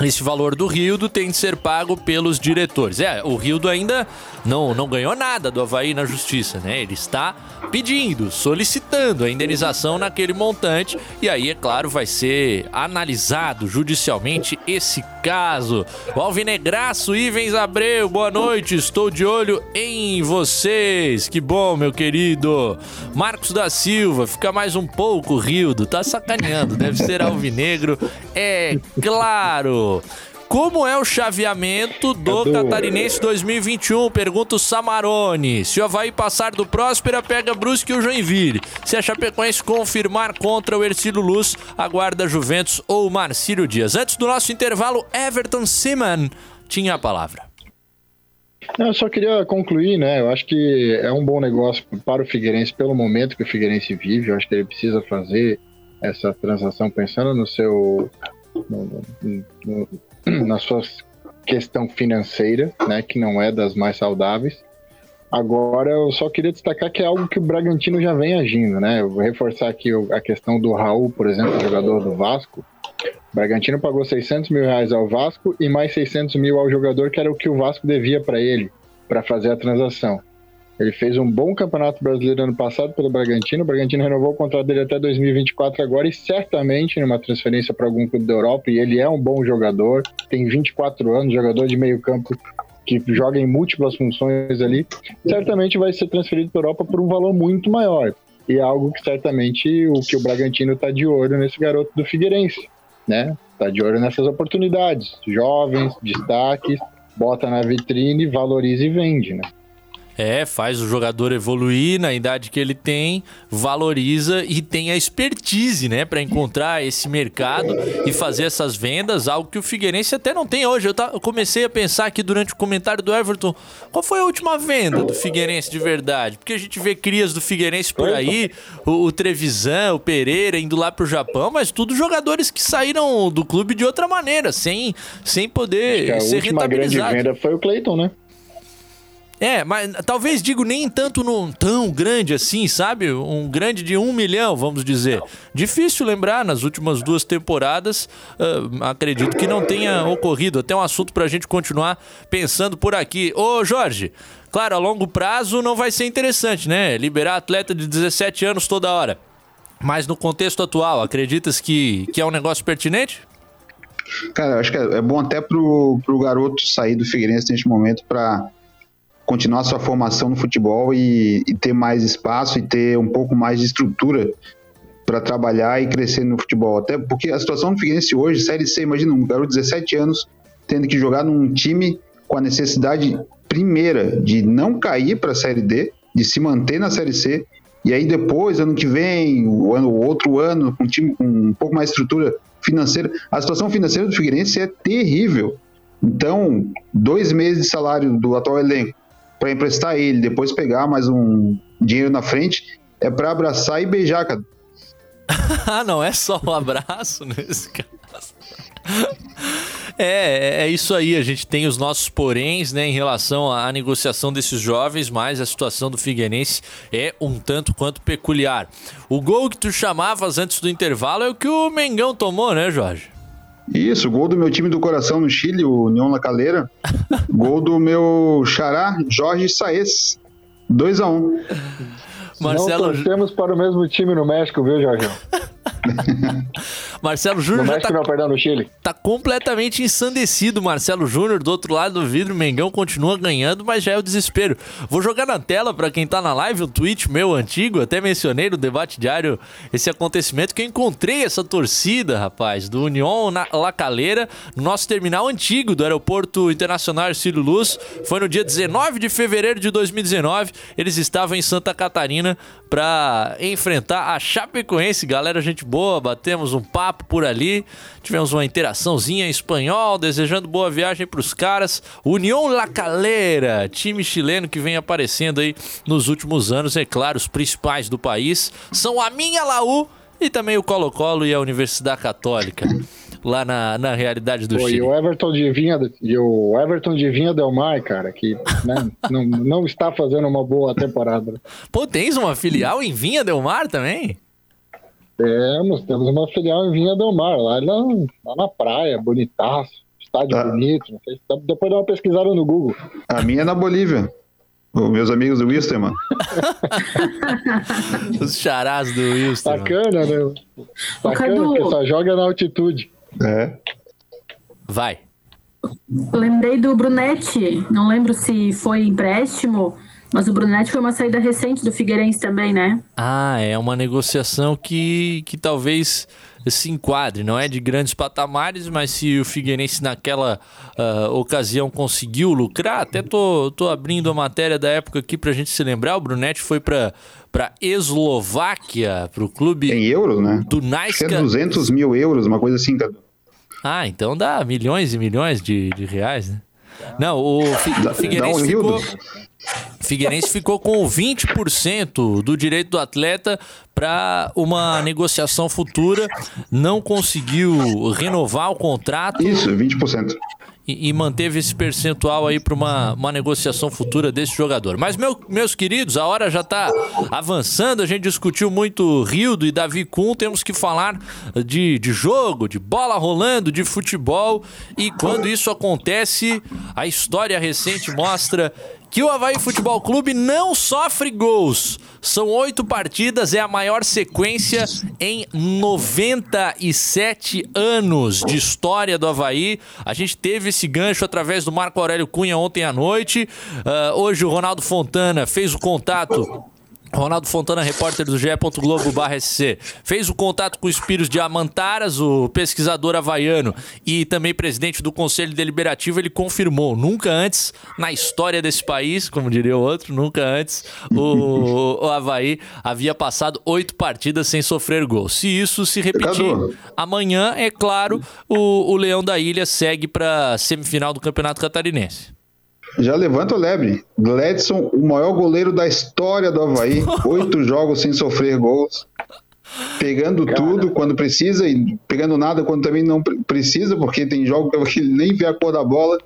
Esse valor do Rildo tem de ser pago pelos diretores. É, o Rildo ainda não, não ganhou nada do Havaí na justiça, né? Ele está pedindo, solicitando a indenização naquele montante e aí, é claro, vai ser analisado judicialmente esse caso. O Alvinegraço Ivens Abreu, boa noite, estou de olho em vocês. Que bom, meu querido. Marcos da Silva, fica mais um pouco, Rildo, tá sacaneando, deve ser Alvinegro, é claro. Como é o chaveamento do Catarinense 2021? Pergunta o Samarone. Se o Havaí passar do Próspera, pega Brusque e o Joinville. Se a Chapecoense confirmar contra o Ercílio Luz, aguarda Juventus ou Marcílio Dias. Antes do nosso intervalo, Everton Siman tinha a palavra. Não, eu só queria concluir, né? Eu acho que é um bom negócio para o Figueirense pelo momento que o Figueirense vive. Eu acho que ele precisa fazer essa transação pensando no seu na sua questão financeira, né, que não é das mais saudáveis. Agora, eu só queria destacar que é algo que o Bragantino já vem agindo, né? Eu vou reforçar aqui a questão do Raul, por exemplo, jogador do Vasco. O Bragantino pagou 600 mil reais ao Vasco e mais 600 mil ao jogador, que era o que o Vasco devia para ele, para fazer a transação. Ele fez um bom campeonato brasileiro ano passado pelo Bragantino. O Bragantino renovou o contrato dele até 2024 agora e certamente numa transferência para algum clube da Europa. E ele é um bom jogador, tem 24 anos, jogador de meio campo que joga em múltiplas funções ali. Certamente vai ser transferido para a Europa por um valor muito maior. E é algo que certamente o que o Bragantino está de olho nesse garoto do Figueirense, né? Está de olho nessas oportunidades, jovens, destaques, bota na vitrine, valoriza e vende, né? É, faz o jogador evoluir na idade que ele tem, valoriza e tem a expertise, né, para encontrar esse mercado e fazer essas vendas, algo que o Figueirense até não tem hoje. Eu, tá, eu, comecei a pensar aqui durante o comentário do Everton, qual foi a última venda do Figueirense de verdade? Porque a gente vê crias do Figueirense por aí, o, o Trevisan, o Pereira indo lá pro Japão, mas tudo jogadores que saíram do clube de outra maneira, sem, sem poder Acho que a ser última grande venda foi o Cleiton, né? É, mas talvez digo nem tanto num tão grande assim, sabe? Um grande de um milhão, vamos dizer. Difícil lembrar, nas últimas duas temporadas, uh, acredito que não tenha ocorrido. Até um assunto pra gente continuar pensando por aqui. Ô, Jorge, claro, a longo prazo não vai ser interessante, né? Liberar atleta de 17 anos toda hora. Mas no contexto atual, acreditas que, que é um negócio pertinente? Cara, eu acho que é, é bom até pro, pro garoto sair do Figueirense neste momento para continuar sua formação no futebol e, e, ter mais espaço e ter um pouco mais de estrutura para trabalhar e crescer no futebol. Até porque a situação do Figueirense hoje, Série C, imagina um garoto de 17 anos tendo que jogar num time com a necessidade primeira de não cair para a Série D, de se manter na Série C, e aí depois, ano que vem, o ano, outro ano, com um time com um pouco mais de estrutura financeira. A situação financeira do Figueirense é terrível. Então, dois meses de salário do atual elenco para emprestar ele, depois pegar mais um dinheiro na frente, é para abraçar e beijar, cara. ah, não é só um abraço nesse caso. É, é, é isso aí. A gente tem os nossos poréns, né, em relação à negociação desses jovens, mas a situação do Figueirense é um tanto quanto peculiar. O gol que tu chamavas antes do intervalo é o que o Mengão tomou, né, Jorge? Isso, gol do meu time do coração no Chile, o União La Calera. gol do meu xará, Jorge Saez. 2x1. Um. Marcelo... Não torcemos para o mesmo time no México, viu, Jorge? Marcelo Júnior já tá, não, perdão, no Chile. tá completamente ensandecido. Marcelo Júnior do outro lado do vidro. Mengão continua ganhando, mas já é o desespero. Vou jogar na tela para quem tá na live um tweet meu antigo. Até mencionei no debate diário esse acontecimento que eu encontrei essa torcida, rapaz, do União na La Calera, no nosso terminal antigo do Aeroporto Internacional Cílio Luz. Foi no dia 19 de fevereiro de 2019. Eles estavam em Santa Catarina para enfrentar a Chapecoense. Galera, gente boa, batemos um papo por ali, tivemos uma interaçãozinha em espanhol, desejando boa viagem para os caras. União La Calera, time chileno que vem aparecendo aí nos últimos anos, é claro, os principais do país são a minha Laú e também o Colo-Colo e a Universidade Católica lá na, na realidade do Pô, Chile. E o Everton de Vinha, e o Everton de Vinha Del Mar, cara, que né, não, não está fazendo uma boa temporada. Pô, tens uma filial em Vinha Del Mar também? Temos, temos uma filial em Vinha Del Mar, lá, lá, lá na praia, bonitaço, estádio ah. bonito. Depois dá uma pesquisada no Google. A minha é na Bolívia. Os meus amigos do Wilstermann. Os charás do Wilstermann. Bacana, né? Bacana, porque só joga na altitude. É. Vai. Lembrei do Brunetti, não lembro se foi empréstimo, mas o Brunetti foi uma saída recente do Figueirense também, né? Ah, é uma negociação que, que talvez se enquadre, não é de grandes patamares, mas se o Figueirense naquela uh, ocasião conseguiu lucrar, até tô, tô abrindo a matéria da época aqui pra gente se lembrar, o Brunetti foi para para Eslováquia, para o clube em euros, né? Do Naiska. É 200 mil euros, uma coisa assim. Ah, então dá milhões e milhões de, de reais, né? Não, o, Fi, o Figueirense um ficou, Figueirense ficou com 20% do direito do atleta para uma negociação futura, não conseguiu renovar o contrato. Isso, 20% e, e manteve esse percentual aí para uma, uma negociação futura desse jogador. Mas, meu, meus queridos, a hora já está avançando. A gente discutiu muito Rildo e Davi Kuhn. Temos que falar de, de jogo, de bola rolando, de futebol. E quando isso acontece, a história recente mostra que o Havaí Futebol Clube não sofre gols. São oito partidas, é a maior sequência em 97 anos de história do Havaí. A gente teve esse gancho através do Marco Aurélio Cunha ontem à noite. Uh, hoje o Ronaldo Fontana fez o contato Ronaldo Fontana, repórter do ge.globo.sc, fez o contato com o Espíritos de Amantaras, o pesquisador havaiano e também presidente do Conselho Deliberativo. Ele confirmou, nunca antes na história desse país, como diria o outro, nunca antes o, o Havaí havia passado oito partidas sem sofrer gol. Se isso se repetir amanhã, é claro, o, o Leão da Ilha segue para semifinal do Campeonato Catarinense. Já levanta o lebre. Gladson, o maior goleiro da história do Havaí. Oito jogos sem sofrer gols. Pegando Cara. tudo quando precisa e pegando nada quando também não precisa, porque tem jogos que ele nem vê a cor da bola.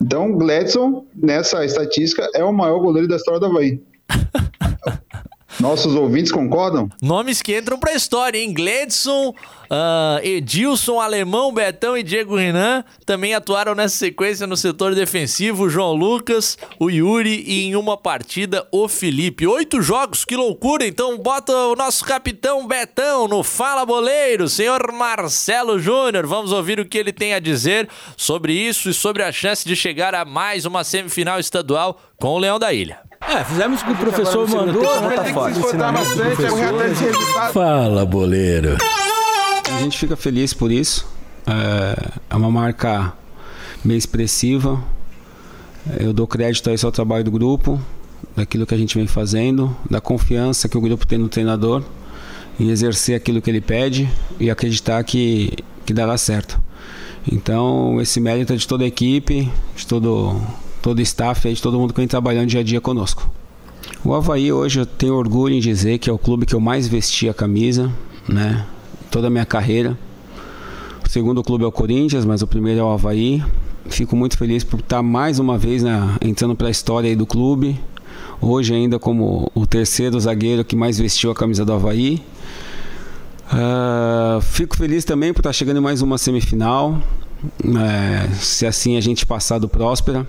Então, Gladson, nessa estatística, é o maior goleiro da história do Havaí. Nossos ouvintes concordam? Nomes que entram pra história, hein? Gledson, uh, Edilson, Alemão, Betão e Diego Renan também atuaram nessa sequência no setor defensivo. João Lucas, o Yuri e em uma partida o Felipe. Oito jogos, que loucura! Então bota o nosso capitão Betão no Fala Boleiro, senhor Marcelo Júnior. Vamos ouvir o que ele tem a dizer sobre isso e sobre a chance de chegar a mais uma semifinal estadual com o Leão da Ilha. É, fizemos o que o professor mandou, né? Tá fácil. Fala, boleiro. A gente fica feliz por isso. É, é uma marca meio expressiva. Eu dou crédito a isso ao trabalho do grupo, daquilo que a gente vem fazendo, da confiança que o grupo tem no treinador e exercer aquilo que ele pede e acreditar que, que dará certo. Então, esse mérito é de toda a equipe, de todo todo o staff aí, de todo mundo que vem trabalhando dia a dia conosco. O Havaí hoje eu tenho orgulho em dizer que é o clube que eu mais vesti a camisa, né? Toda a minha carreira. O segundo clube é o Corinthians, mas o primeiro é o Havaí. Fico muito feliz por estar mais uma vez né, entrando para a história do clube. Hoje ainda como o terceiro zagueiro que mais vestiu a camisa do Havaí. Uh, fico feliz também por estar chegando em mais uma semifinal. É, se assim a gente passar do Próspera.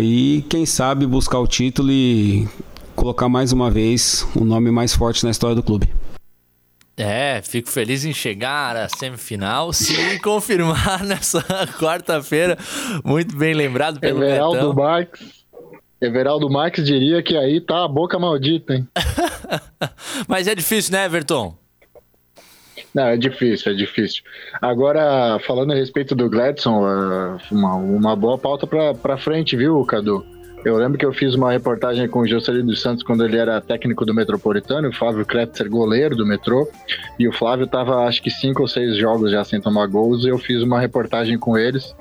E quem sabe buscar o título e colocar mais uma vez um nome mais forte na história do clube. É, fico feliz em chegar à semifinal, se confirmar nessa quarta-feira. Muito bem lembrado pelo Everaldo Betão. Marques. Everaldo Marques diria que aí tá a boca maldita, hein? Mas é difícil, né, Everton? Não, é difícil, é difícil. Agora, falando a respeito do Gladson, uma, uma boa pauta para frente, viu, Cadu? Eu lembro que eu fiz uma reportagem com o Jocelyn dos Santos quando ele era técnico do Metropolitano, o Flávio Kretzer, goleiro do metrô, e o Flávio estava acho que cinco ou seis jogos já sem tomar gols, e eu fiz uma reportagem com eles,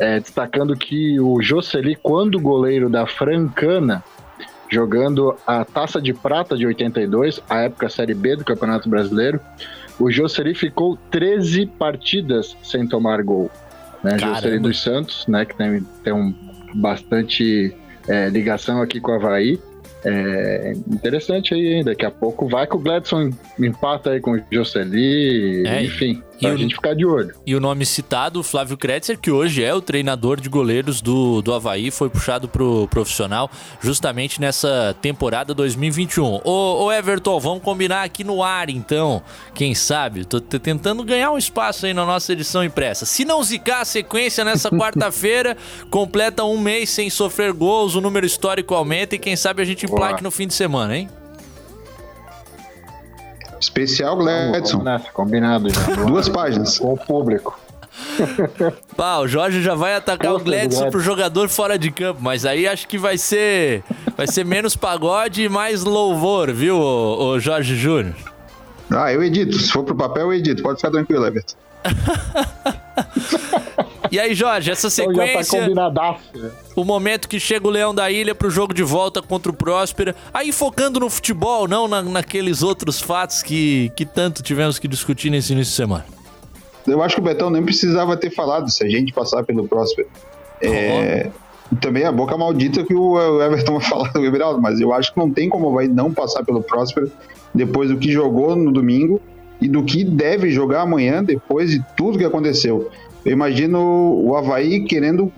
é, destacando que o Jocely, quando goleiro da Francana, jogando a Taça de Prata de 82, a época Série B do Campeonato Brasileiro, o Jocely ficou 13 partidas sem tomar gol. Né? Jocely dos Santos, né, que tem, tem um bastante é, ligação aqui com o Havaí. É interessante aí, hein? Daqui a pouco vai que o Gladson empata aí com o Jocely, É, enfim, e pra o- gente ficar de olho. E o nome citado, Flávio Kretzer, que hoje é o treinador de goleiros do, do Havaí, foi puxado pro profissional justamente nessa temporada 2021. Ô, ô Everton, vamos combinar aqui no ar então, quem sabe? Tô tentando ganhar um espaço aí na nossa edição impressa. Se não zicar a sequência nessa quarta-feira, completa um mês sem sofrer gols, o número histórico aumenta e quem sabe a gente emplaque no fim de semana, hein? Especial Gladson. Nessa, combinado já. Duas páginas. Com o público. Pá, o Jorge já vai atacar o Força do Gladson pro jogador fora de campo, mas aí acho que vai ser vai ser menos pagode e mais louvor, viu, ô, ô Jorge Júnior? Ah, eu edito. Se for pro papel, eu edito. Pode ficar tranquilo, Everton. E aí, Jorge, essa Então já tá sequência, combinadaço. né? o momento que chega o Leão da Ilha pro jogo de volta contra o Próspera, aí focando no futebol, não na- naqueles outros fatos que, que tanto tivemos que discutir nesse início de semana. Eu acho que o Betão nem precisava ter falado se a gente passar pelo Próspero. É, Também a boca maldita que o Everton vai falar do Everaldo, mas eu acho que não tem como vai não passar pelo Próspero depois do que jogou no domingo e do que deve jogar amanhã depois de tudo que aconteceu. Eu imagino o Havaí querendo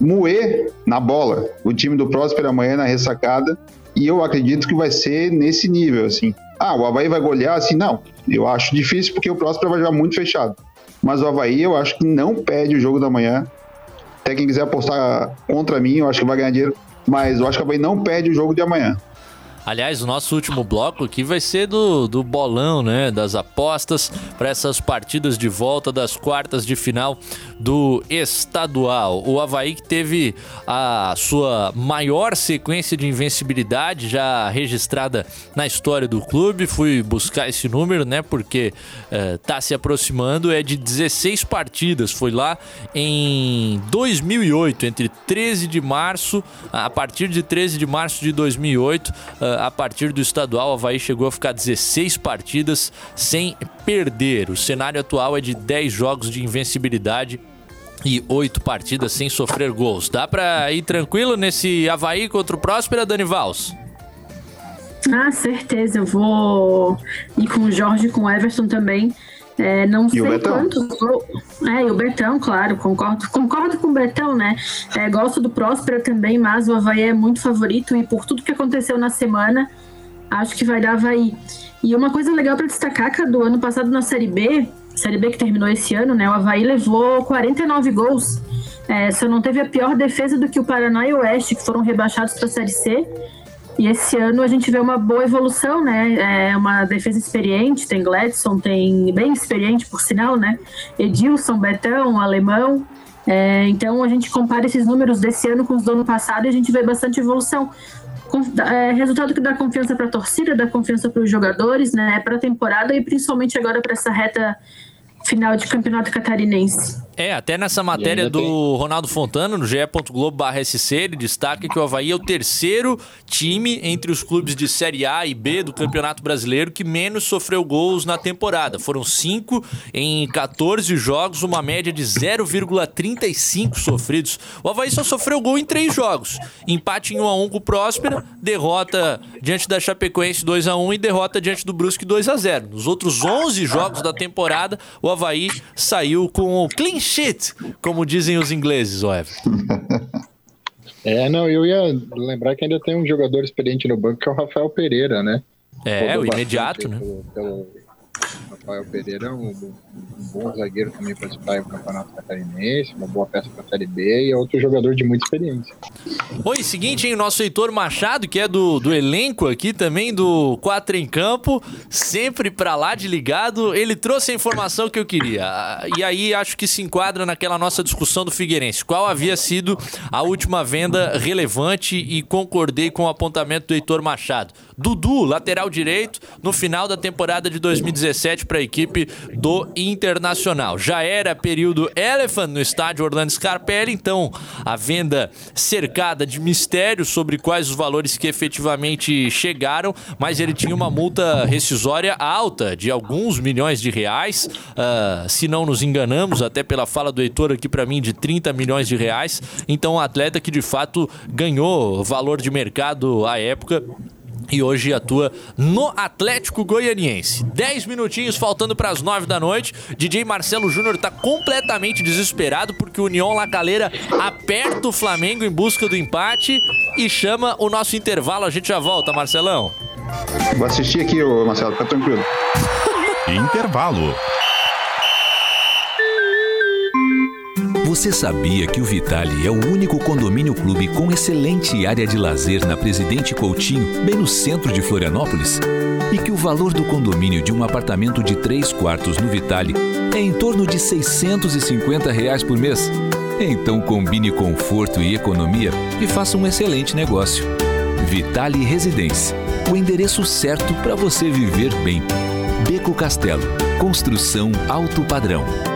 moer na bola o time do Próspero amanhã na ressacada e eu acredito que vai ser nesse nível, assim. Ah, o Havaí vai golear? Assim, não. Eu acho difícil porque o Próspero vai jogar muito fechado. Mas o Havaí eu acho que não perde o jogo da manhã. Até quem quiser apostar contra mim, eu acho que vai ganhar dinheiro. Mas eu acho que o Havaí não perde o jogo de amanhã. Aliás, o nosso último bloco aqui vai ser do, do bolão, né? Das apostas para essas partidas de volta das quartas de final do estadual. O Havaí que teve a sua maior sequência de invencibilidade já registrada na história do clube. Fui buscar esse número, né? Porque eh, tá se aproximando. É de 16 partidas. Foi lá em 2008, entre 13 de março, a partir de 13 de março de 2008, eh, a partir do estadual, o Havaí chegou a ficar 16 partidas sem perder. O cenário atual é de 10 jogos de invencibilidade e oito partidas sem sofrer gols. Dá pra ir tranquilo nesse Havaí contra o Próspera, Dani Vals? Ah, certeza. Eu vou ir com o Jorge, com o Everton também. É, não E sei quantos gols. É, e o Betão, claro, concordo. Concordo com o Betão, né? É, gosto do Próspera também, mas o Havaí é muito favorito e por tudo que aconteceu na semana, acho que vai dar Havaí. E uma coisa legal para destacar, que do ano passado na Série B, Série B que terminou esse ano, né? O Havaí levou 49 gols. É, só não teve a pior defesa do que o Paraná e o Oeste, que foram rebaixados para a Série C. E esse ano a gente vê uma boa evolução, né? É uma defesa experiente, tem Gladson, tem bem experiente, por sinal, né? Edilson, Betão, Alemão. É, então a gente compara esses números desse ano com os do ano passado e a gente vê bastante evolução. Com- é, resultado que dá confiança para a torcida, dá confiança para os jogadores, né? Para a temporada e principalmente agora para essa reta final de campeonato catarinense. É, até nessa matéria do tem- Ronaldo Fontana, no ge.globo.sc, ele destaca que o Havaí é o terceiro time entre os clubes de Série A e B do Campeonato Brasileiro que menos sofreu gols na temporada. Foram cinco em 14 jogos, uma média de 0,35 sofridos. O Havaí só sofreu gol em três jogos. Empate em 1x1 com o Próspera, derrota diante da Chapecoense 2x1 e derrota diante do Brusque 2x0. Nos outros 11 jogos da temporada, o Havaí saiu com o clean sheet, como dizem os ingleses, o. É, não, eu ia lembrar que ainda tem um jogador experiente no banco que é o Rafael Pereira, né? É, Rodou o imediato, né? pelo- pelo- Rafael Pereira, um, um bom zagueiro também para disputar o Campeonato Catarinense, uma boa peça para a Série B e é outro jogador de muita experiência. Oi, seguinte, hein, o nosso Heitor Machado, que é do, do elenco aqui também, do Quatro em Campo, sempre pra lá de ligado, ele trouxe a informação que eu queria. E aí acho que se enquadra naquela nossa discussão do Figueirense. Qual havia sido a última venda relevante e concordei com o apontamento do Heitor Machado. Dudu, lateral direito, no final da temporada de 2017 para a equipe do Internacional. Já era período Elephant no estádio Orlando Scarpelli, então a venda cercada de mistérios sobre quais os valores que efetivamente chegaram, mas ele tinha uma multa rescisória alta de alguns milhões de reais, ah, se não nos enganamos, até pela fala do Heitor aqui para mim, de 30 milhões de reais. Então, um atleta que de fato ganhou valor de mercado à época e hoje atua no Atlético Goianiense. 10 minutinhos faltando para as 9 da noite. DJ Marcelo Júnior tá completamente desesperado porque o União La Calera aperta o Flamengo em busca do empate e chama o nosso intervalo. A gente já volta, Marcelão. Vou assistir aqui, ô Marcelo, fica tranquilo. Intervalo. Você sabia que o Vitale é o único condomínio clube com excelente área de lazer na Presidente Coutinho, bem no centro de Florianópolis? E que o valor do condomínio de um apartamento de 3 quartos no Vitale é em torno de 650 reais por mês? Então combine conforto e economia e faça um excelente negócio. Vitale Residência, o endereço certo para você viver bem. Beco Castelo, construção alto padrão.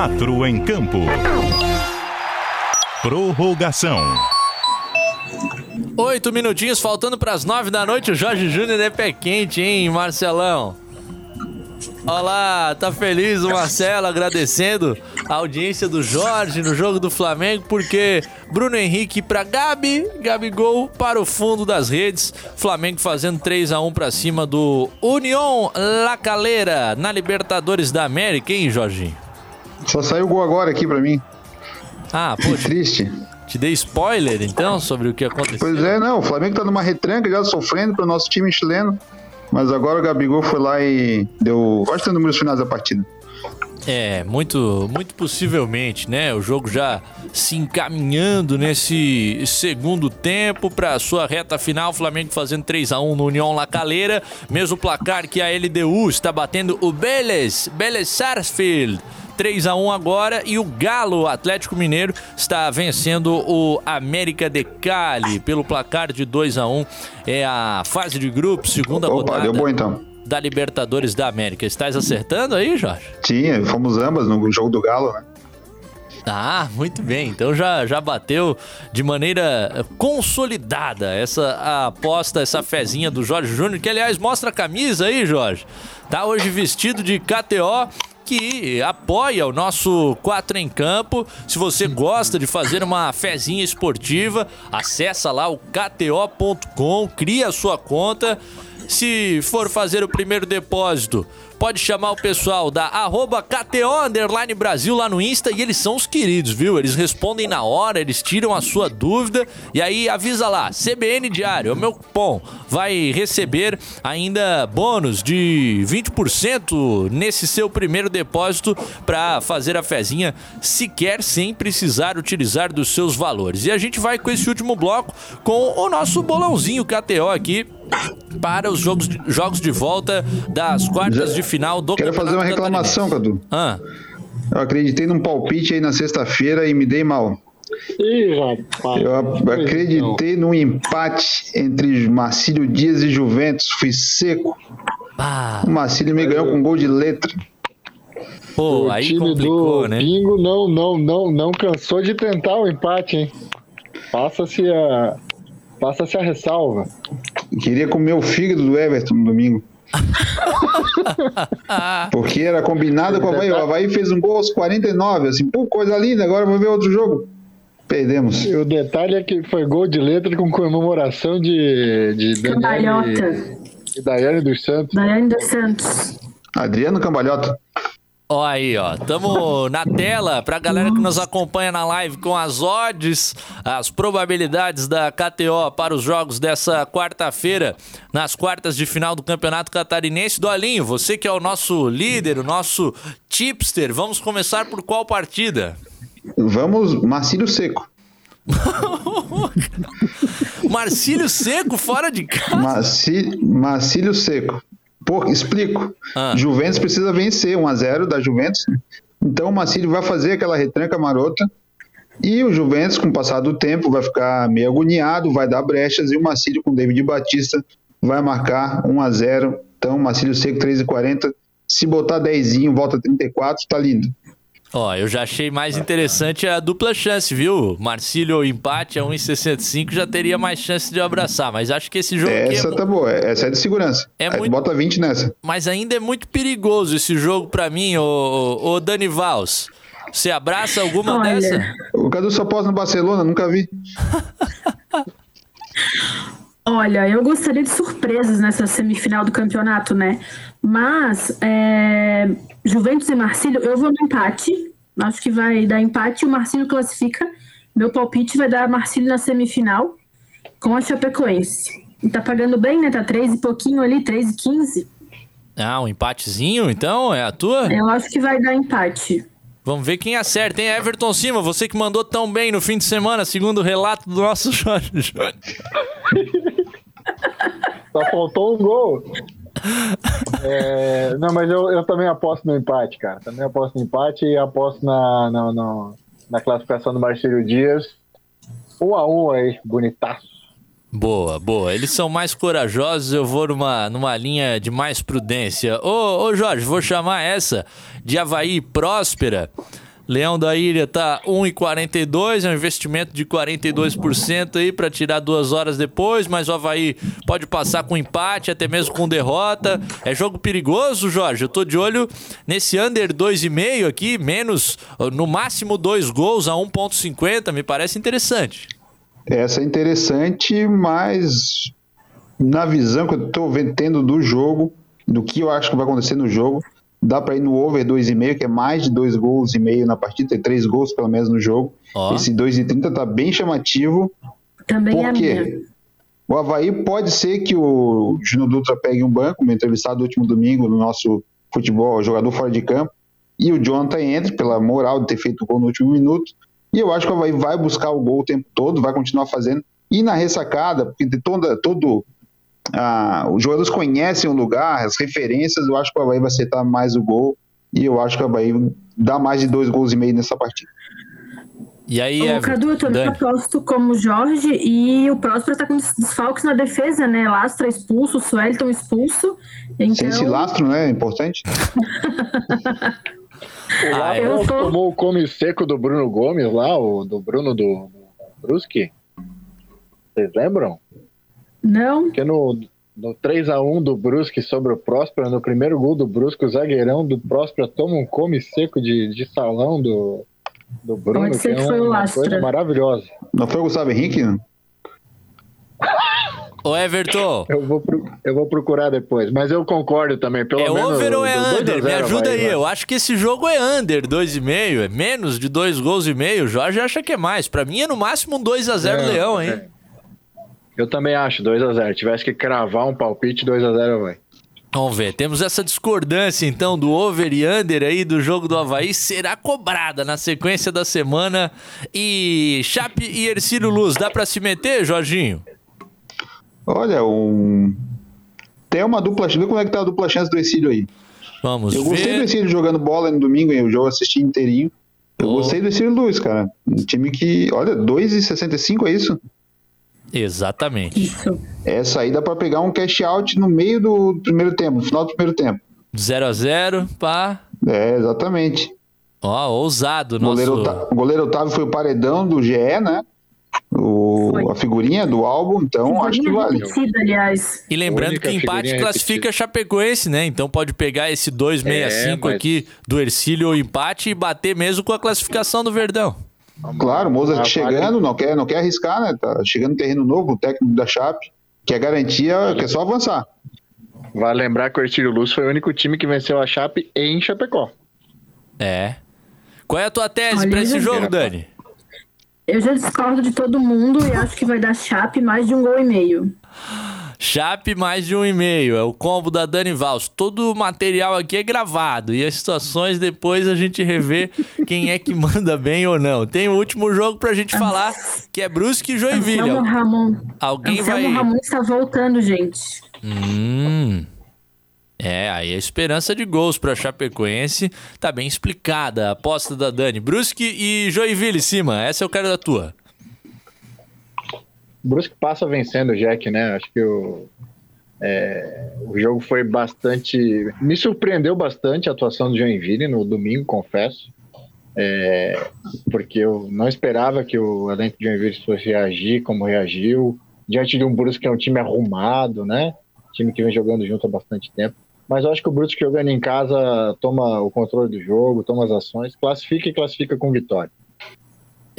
Quatro em campo. Prorrogação. Oito minutinhos faltando para as nove da noite. O Jorge Júnior é pé quente, hein, Marcelão? Olá, tá feliz o Marcelo agradecendo a audiência do Jorge no jogo do Flamengo, porque Bruno Henrique para Gabi, Gabigol para o fundo das redes. Flamengo fazendo 3 a 1 para cima do União La Calera na Libertadores da América, hein, Jorginho? Só saiu o gol agora aqui para mim. Ah, pô, triste. Te dei spoiler então sobre o que aconteceu. Pois é, não, o Flamengo tá numa retranca já sofrendo pro nosso time chileno. Mas agora o Gabigol foi lá e deu. Quais são os números finais da partida? É, muito, muito possivelmente, né? O jogo já se encaminhando nesse segundo tempo para sua reta final. Flamengo fazendo 3 a 1 no União La Calera, mesmo placar que a LDU está batendo o Beles, Beles Sarsfield 3 a 1 agora e o Galo Atlético Mineiro está vencendo o América de Cali pelo placar de 2 a 1. É a fase de grupos, segunda Opa, rodada. deu bom então. Da Libertadores da América. Estás acertando aí, Jorge? Sim, fomos ambas no jogo do Galo, né? Ah, muito bem. Então já, já bateu de maneira consolidada essa aposta, essa fezinha do Jorge Júnior, que aliás mostra a camisa aí, Jorge. Tá hoje vestido de KTO que apoia o nosso 4 em Campo. Se você gosta de fazer uma fezinha esportiva, acessa lá o kto.com, cria a sua conta. Se for fazer o primeiro depósito, pode chamar o pessoal da arroba KTO Brasil lá no Insta e eles são os queridos, viu? Eles respondem na hora, eles tiram a sua dúvida e aí avisa lá, CBN Diário, é o meu cupom, vai receber ainda bônus de 20% nesse seu primeiro depósito para fazer a fezinha sequer sem precisar utilizar dos seus valores. E a gente vai com esse último bloco com o nosso bolãozinho KTO aqui para os jogos de, jogos de volta das quartas de final do Quero fazer uma reclamação, Cadu. Ah. Eu acreditei num palpite aí na sexta-feira e me dei mal. Ih, rapaz. Eu acreditei num empate entre Marcílio Dias e Juventus. Fui seco. Ah. O Marcílio me ganhou com gol de letra. Pô, o aí time complicou, do né? Bingo não, não, não, não cansou de tentar o empate, hein? Passa-se a, passa-se a ressalva. Queria comer o fígado do Everton no domingo. Porque era combinado com o Havaí. O Havaí fez um gol aos 49. Assim, pô, coisa linda, agora vou ver outro jogo. Perdemos. E o detalhe é que foi gol de letra com comemoração de, de Cambalhota. Daniele, de Daiane dos Santos. Daiane dos Santos. Adriano Cambalhota. Ó aí, ó, tamo na tela pra galera que nos acompanha na live com as odds, as probabilidades da KTO para os jogos dessa quarta-feira, nas quartas de final do Campeonato Catarinense. Dolinho, você que é o nosso líder, o nosso tipster, vamos começar por qual partida? Vamos, Marcílio Seco. Marcílio Seco fora de casa? Marci, Marcílio Seco. Pô, explico. Ah. Juventus precisa vencer 1x0 da Juventus. Então o Marcílio vai fazer aquela retranca marota. E o Juventus, com o passar do tempo, vai ficar meio agoniado, vai dar brechas. E o Marcílio com o David Batista vai marcar 1x0. Então, Marcílio Seco 3,40. Se botar 10, volta 34, tá lindo. Ó, eu já achei mais interessante a dupla chance, viu? Marcílio empate a 1,65 já teria mais chance de abraçar, mas acho que esse jogo aqui Essa é... tá boa, essa é de segurança. É Aí muito- bota 20 nessa. Mas ainda é muito perigoso esse jogo pra mim, ô, ô, Dani Vals. Você abraça alguma Olha. dessa? O Cadu só posa no Barcelona, nunca vi. Olha, eu gostaria de surpresas nessa semifinal do campeonato, né? Mas é, Juventus e Marcílio, eu vou no empate. Acho que vai dar empate e o Marcílio classifica. Meu palpite vai dar Marcílio na semifinal com a Chapecoense. E tá pagando bem, né? Tá 3 e pouquinho ali, 3 e 15. Ah, um empatezinho, então? É a tua? Eu acho que vai dar empate. Vamos ver quem acerta, hein? Everton Cima, você que mandou tão bem no fim de semana, segundo o relato do nosso Jorge. Só faltou um gol. É, não, mas eu, eu também aposto no empate, cara. Também aposto no empate e aposto na, na, na, na classificação do Marcelo Dias. Um a um aí, bonitaço. Boa, boa. Eles são mais corajosos, eu vou numa, numa linha de mais prudência. Ô, ô Jorge, vou chamar essa de Havaí Próspera. Leão da Ilha tá 1,42, é um investimento de 42% aí para tirar duas horas depois, mas o Havaí pode passar com empate, até mesmo com derrota. É jogo perigoso, Jorge. Eu tô de olho nesse under 2,5 aqui, menos no máximo dois gols a 1,50, me parece interessante. Essa é interessante, mas na visão que eu estou tendo do jogo, do que eu acho que vai acontecer no jogo, dá para ir no over 2,5, que é mais de dois gols e meio na partida, tem três gols pelo menos no jogo. Ó. Esse 2,30 tá bem chamativo. Também Por é minha. O Havaí pode ser que o Júnior Dutra pegue um banco, me entrevistado no último domingo no nosso futebol, jogador fora de campo, e o Jonathan entre pela moral de ter feito o gol no último minuto. E eu acho que o Havaí vai buscar o gol o tempo todo, vai continuar fazendo. E na ressacada, porque de toda, todo. Ah, os jogadores conhecem o lugar, as referências, eu acho que o Havaí vai acertar mais o gol. E eu acho que o Havaí dá mais de dois gols e meio nessa partida. E aí, Everton? Cadu, eu também Dani? aposto como Jorge e o Próspero tá com des- desfalques na defesa, né? Lastra expulso, o Suelton expulso. Então, Sem esse lastro, né? É importante. O Ah, eu tô- tomou o come seco do Bruno Gomes lá, o do Bruno do, do Brusque. Vocês lembram? Não. Porque no, no 3x1 do Brusque sobre o Próspera, no primeiro gol do Brusque, o zagueirão do Próspera toma um come seco de, de salão do, do Bruno, Pode ser que é que foi o uma Lastra. coisa maravilhosa. Não foi o Gustavo Henrique? não? Ô, Everton. Eu vou, eu vou procurar depois, mas eu concordo também. Pelo É menos over ou é 2 under? Me 0 ajuda aí. vai. Eu acho que esse jogo é under 2,5. É menos de dois gols e meio. O Jorge acha que é mais. Pra mim é no máximo um 2x0 Não, Leão, hein? é. Eu também acho, 2x0. Tivesse que cravar um palpite, 2x0 vai. Vamos ver. Temos essa discordância, então, do over e under aí do jogo do Havaí. Será cobrada na sequência da semana. E Chape e Ercílio Luz, dá pra se meter, Jorginho? Olha, um... tem uma dupla chance. Vê como é que tá a dupla chance do Exílio aí. Vamos Eu gostei do ver. Exílio jogando bola no domingo, hein? o jogo eu assisti inteirinho. Eu Oh. gostei do Exílio Luiz, cara. Um time que, olha, 2,65 é isso? Exatamente. Isso. Essa aí dá pra pegar um cash out no meio do primeiro tempo, no final do primeiro tempo. 0x0, pá. É, exatamente. Ó, ousado. O goleiro, o goleiro Otávio foi o paredão do GE, né? O, a figurinha do álbum, então acho que Figurinha vale. repetida, aliás. E lembrando que empate figurinha classifica a Chapecoense, né? Então pode pegar esse 265 É, mas- aqui do Ercílio ou empate e bater mesmo com a classificação do Verdão. Claro, Mozart chegando, não quer, não quer arriscar, né? Tá chegando no terreno novo, o técnico da Chape, que é garantia, que é só avançar. Vale lembrar que o Ercílio Luz foi o único time que venceu a Chape em Chapecó. É. Qual é a tua tese pra esse jogo, era, Dani? Eu já discordo de todo mundo e acho que vai dar Chape mais de um gol e meio. Chape mais de um e meio. É o combo da Dani Vals. Todo o material aqui é gravado. E as situações depois a gente revê quem é que manda bem ou não. Tem o último jogo pra gente falar, que é Brusque e Joinville. Anselmo Ramon. Alguém vai. Anselmo Ramon está voltando, gente. Hum. É, aí a esperança de gols pra Chapecoense tá bem explicada. A aposta da Dani. Brusque e Joinville, cima. Essa eu quero da tua. Brusque passa vencendo o Jack, né? Acho que o, é, o jogo foi bastante. Me surpreendeu bastante a atuação do Joinville no domingo, confesso. É, porque eu não esperava que o elenco de Joinville fosse reagir como reagiu. Diante de um Brusque que é um time arrumado, né? Time que vem jogando junto há bastante tempo. Mas eu acho que o Brusque jogando em casa toma o controle do jogo, toma as ações, classifica e classifica com vitória.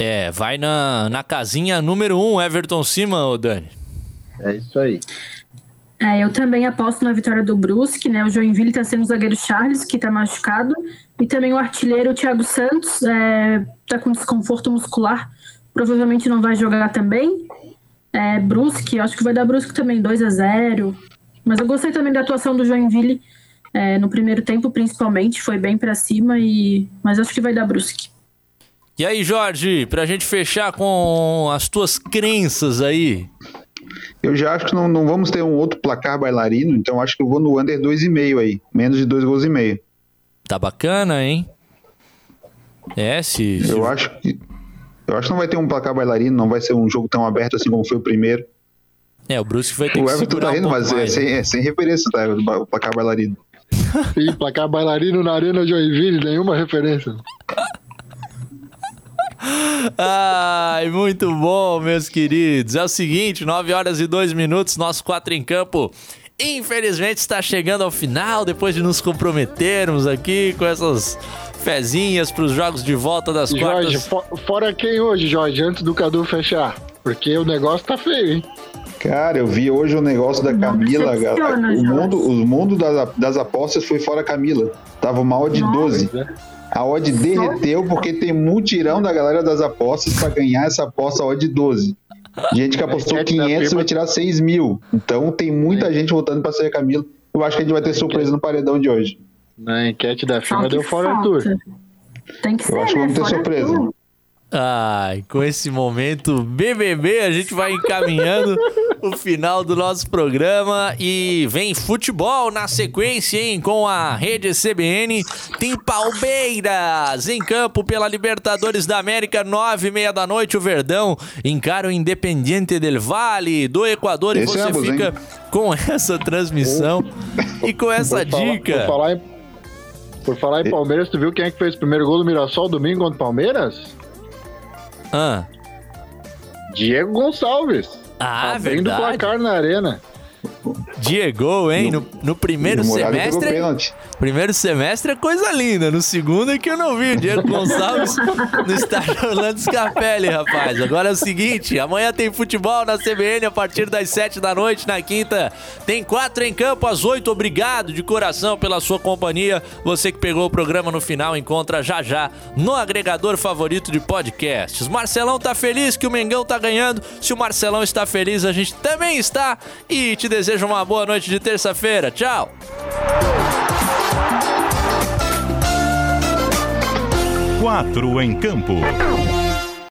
É, vai na, na casinha número 1, um, Everton cima, ô Dani. É isso aí. É, eu também aposto na vitória do Brusque, né? O Joinville está sendo o zagueiro Charles, que está machucado. E também o artilheiro Thiago Santos, está com desconforto muscular. Provavelmente não vai jogar também. É, Brusque, acho que vai dar Brusque também, 2 a 0 Mas eu gostei também da atuação do Joinville é, no primeiro tempo, principalmente. Foi bem para cima, e mas acho que vai dar Brusque. E aí, Jorge, pra gente fechar com as tuas crenças aí. Eu já acho que não, não vamos ter um outro placar bailarino, então acho que eu vou no under 2,5 aí. Menos de dois gols e meio. Tá bacana, hein? É, se. Eu acho que. Eu acho que não vai ter um placar bailarino, não vai ser um jogo tão aberto assim como foi o primeiro. É, o Brusque vai ter O que Everton tá um rindo, pouco mas é mais, sem, né? é sem referência, tá? O placar bailarino. Ih, placar bailarino na Arena Joinville, nenhuma referência. Ai, muito bom, meus queridos. É o seguinte, 9 horas e 2 minutos, nosso 4 em campo. Infelizmente está chegando ao final, depois de nos comprometermos aqui com essas fezinhas para os jogos de volta das Jorge, quartas. fo- fora quem hoje, Jorge, antes do Cadu fechar? Porque o negócio tá feio, hein? Cara, eu vi hoje o negócio da Camila. O mundo, o mundo das, das apostas foi fora a Camila. Tava uma odd 12. A odd derreteu porque tem mutirão da galera das apostas pra ganhar essa aposta odd 12. Gente que apostou enquete da 500 firma- vai tirar 6 mil. Então tem muita gente votando pra sair a Camila. Eu acho que a gente vai ter surpresa no paredão de hoje. Na enquete da firma que deu fora falta. Arthur. Tem que Eu ser, acho que né? vamos ter surpresa. Ai, com esse momento BBB, a gente vai encaminhando o final do nosso programa e vem futebol na sequência, hein? Com a rede CBN, tem Palmeiras em campo pela Libertadores da América, nove e meia da noite, o Verdão encara o Independiente del Vale do Equador e Esse você ambos, hein? fica com essa transmissão e com essa Por falar- dica. Por falar, em, por falar em Palmeiras, tu viu quem é que fez o primeiro gol do Mirassol domingo contra o Palmeiras? Ah. Diego Gonçalves. Ah, abrindo verdade. placar na arena. Diego, hein? No, no primeiro semestre. Primeiro semestre é coisa linda. No segundo é que eu não vi. O Diego Gonçalves no estádio Orlando Scarpelli, rapaz. Agora é o seguinte: amanhã tem futebol na CBN a partir das 7 da noite. Na quinta tem quatro em campo às 8. Obrigado de coração pela sua companhia. Você que pegou o programa no final encontra já já no agregador favorito de podcasts. Marcelão tá feliz que o Mengão tá ganhando. Se o Marcelão está feliz, a gente também está. E te desejo uma boa noite de terça-feira. Tchau. Quatro em campo.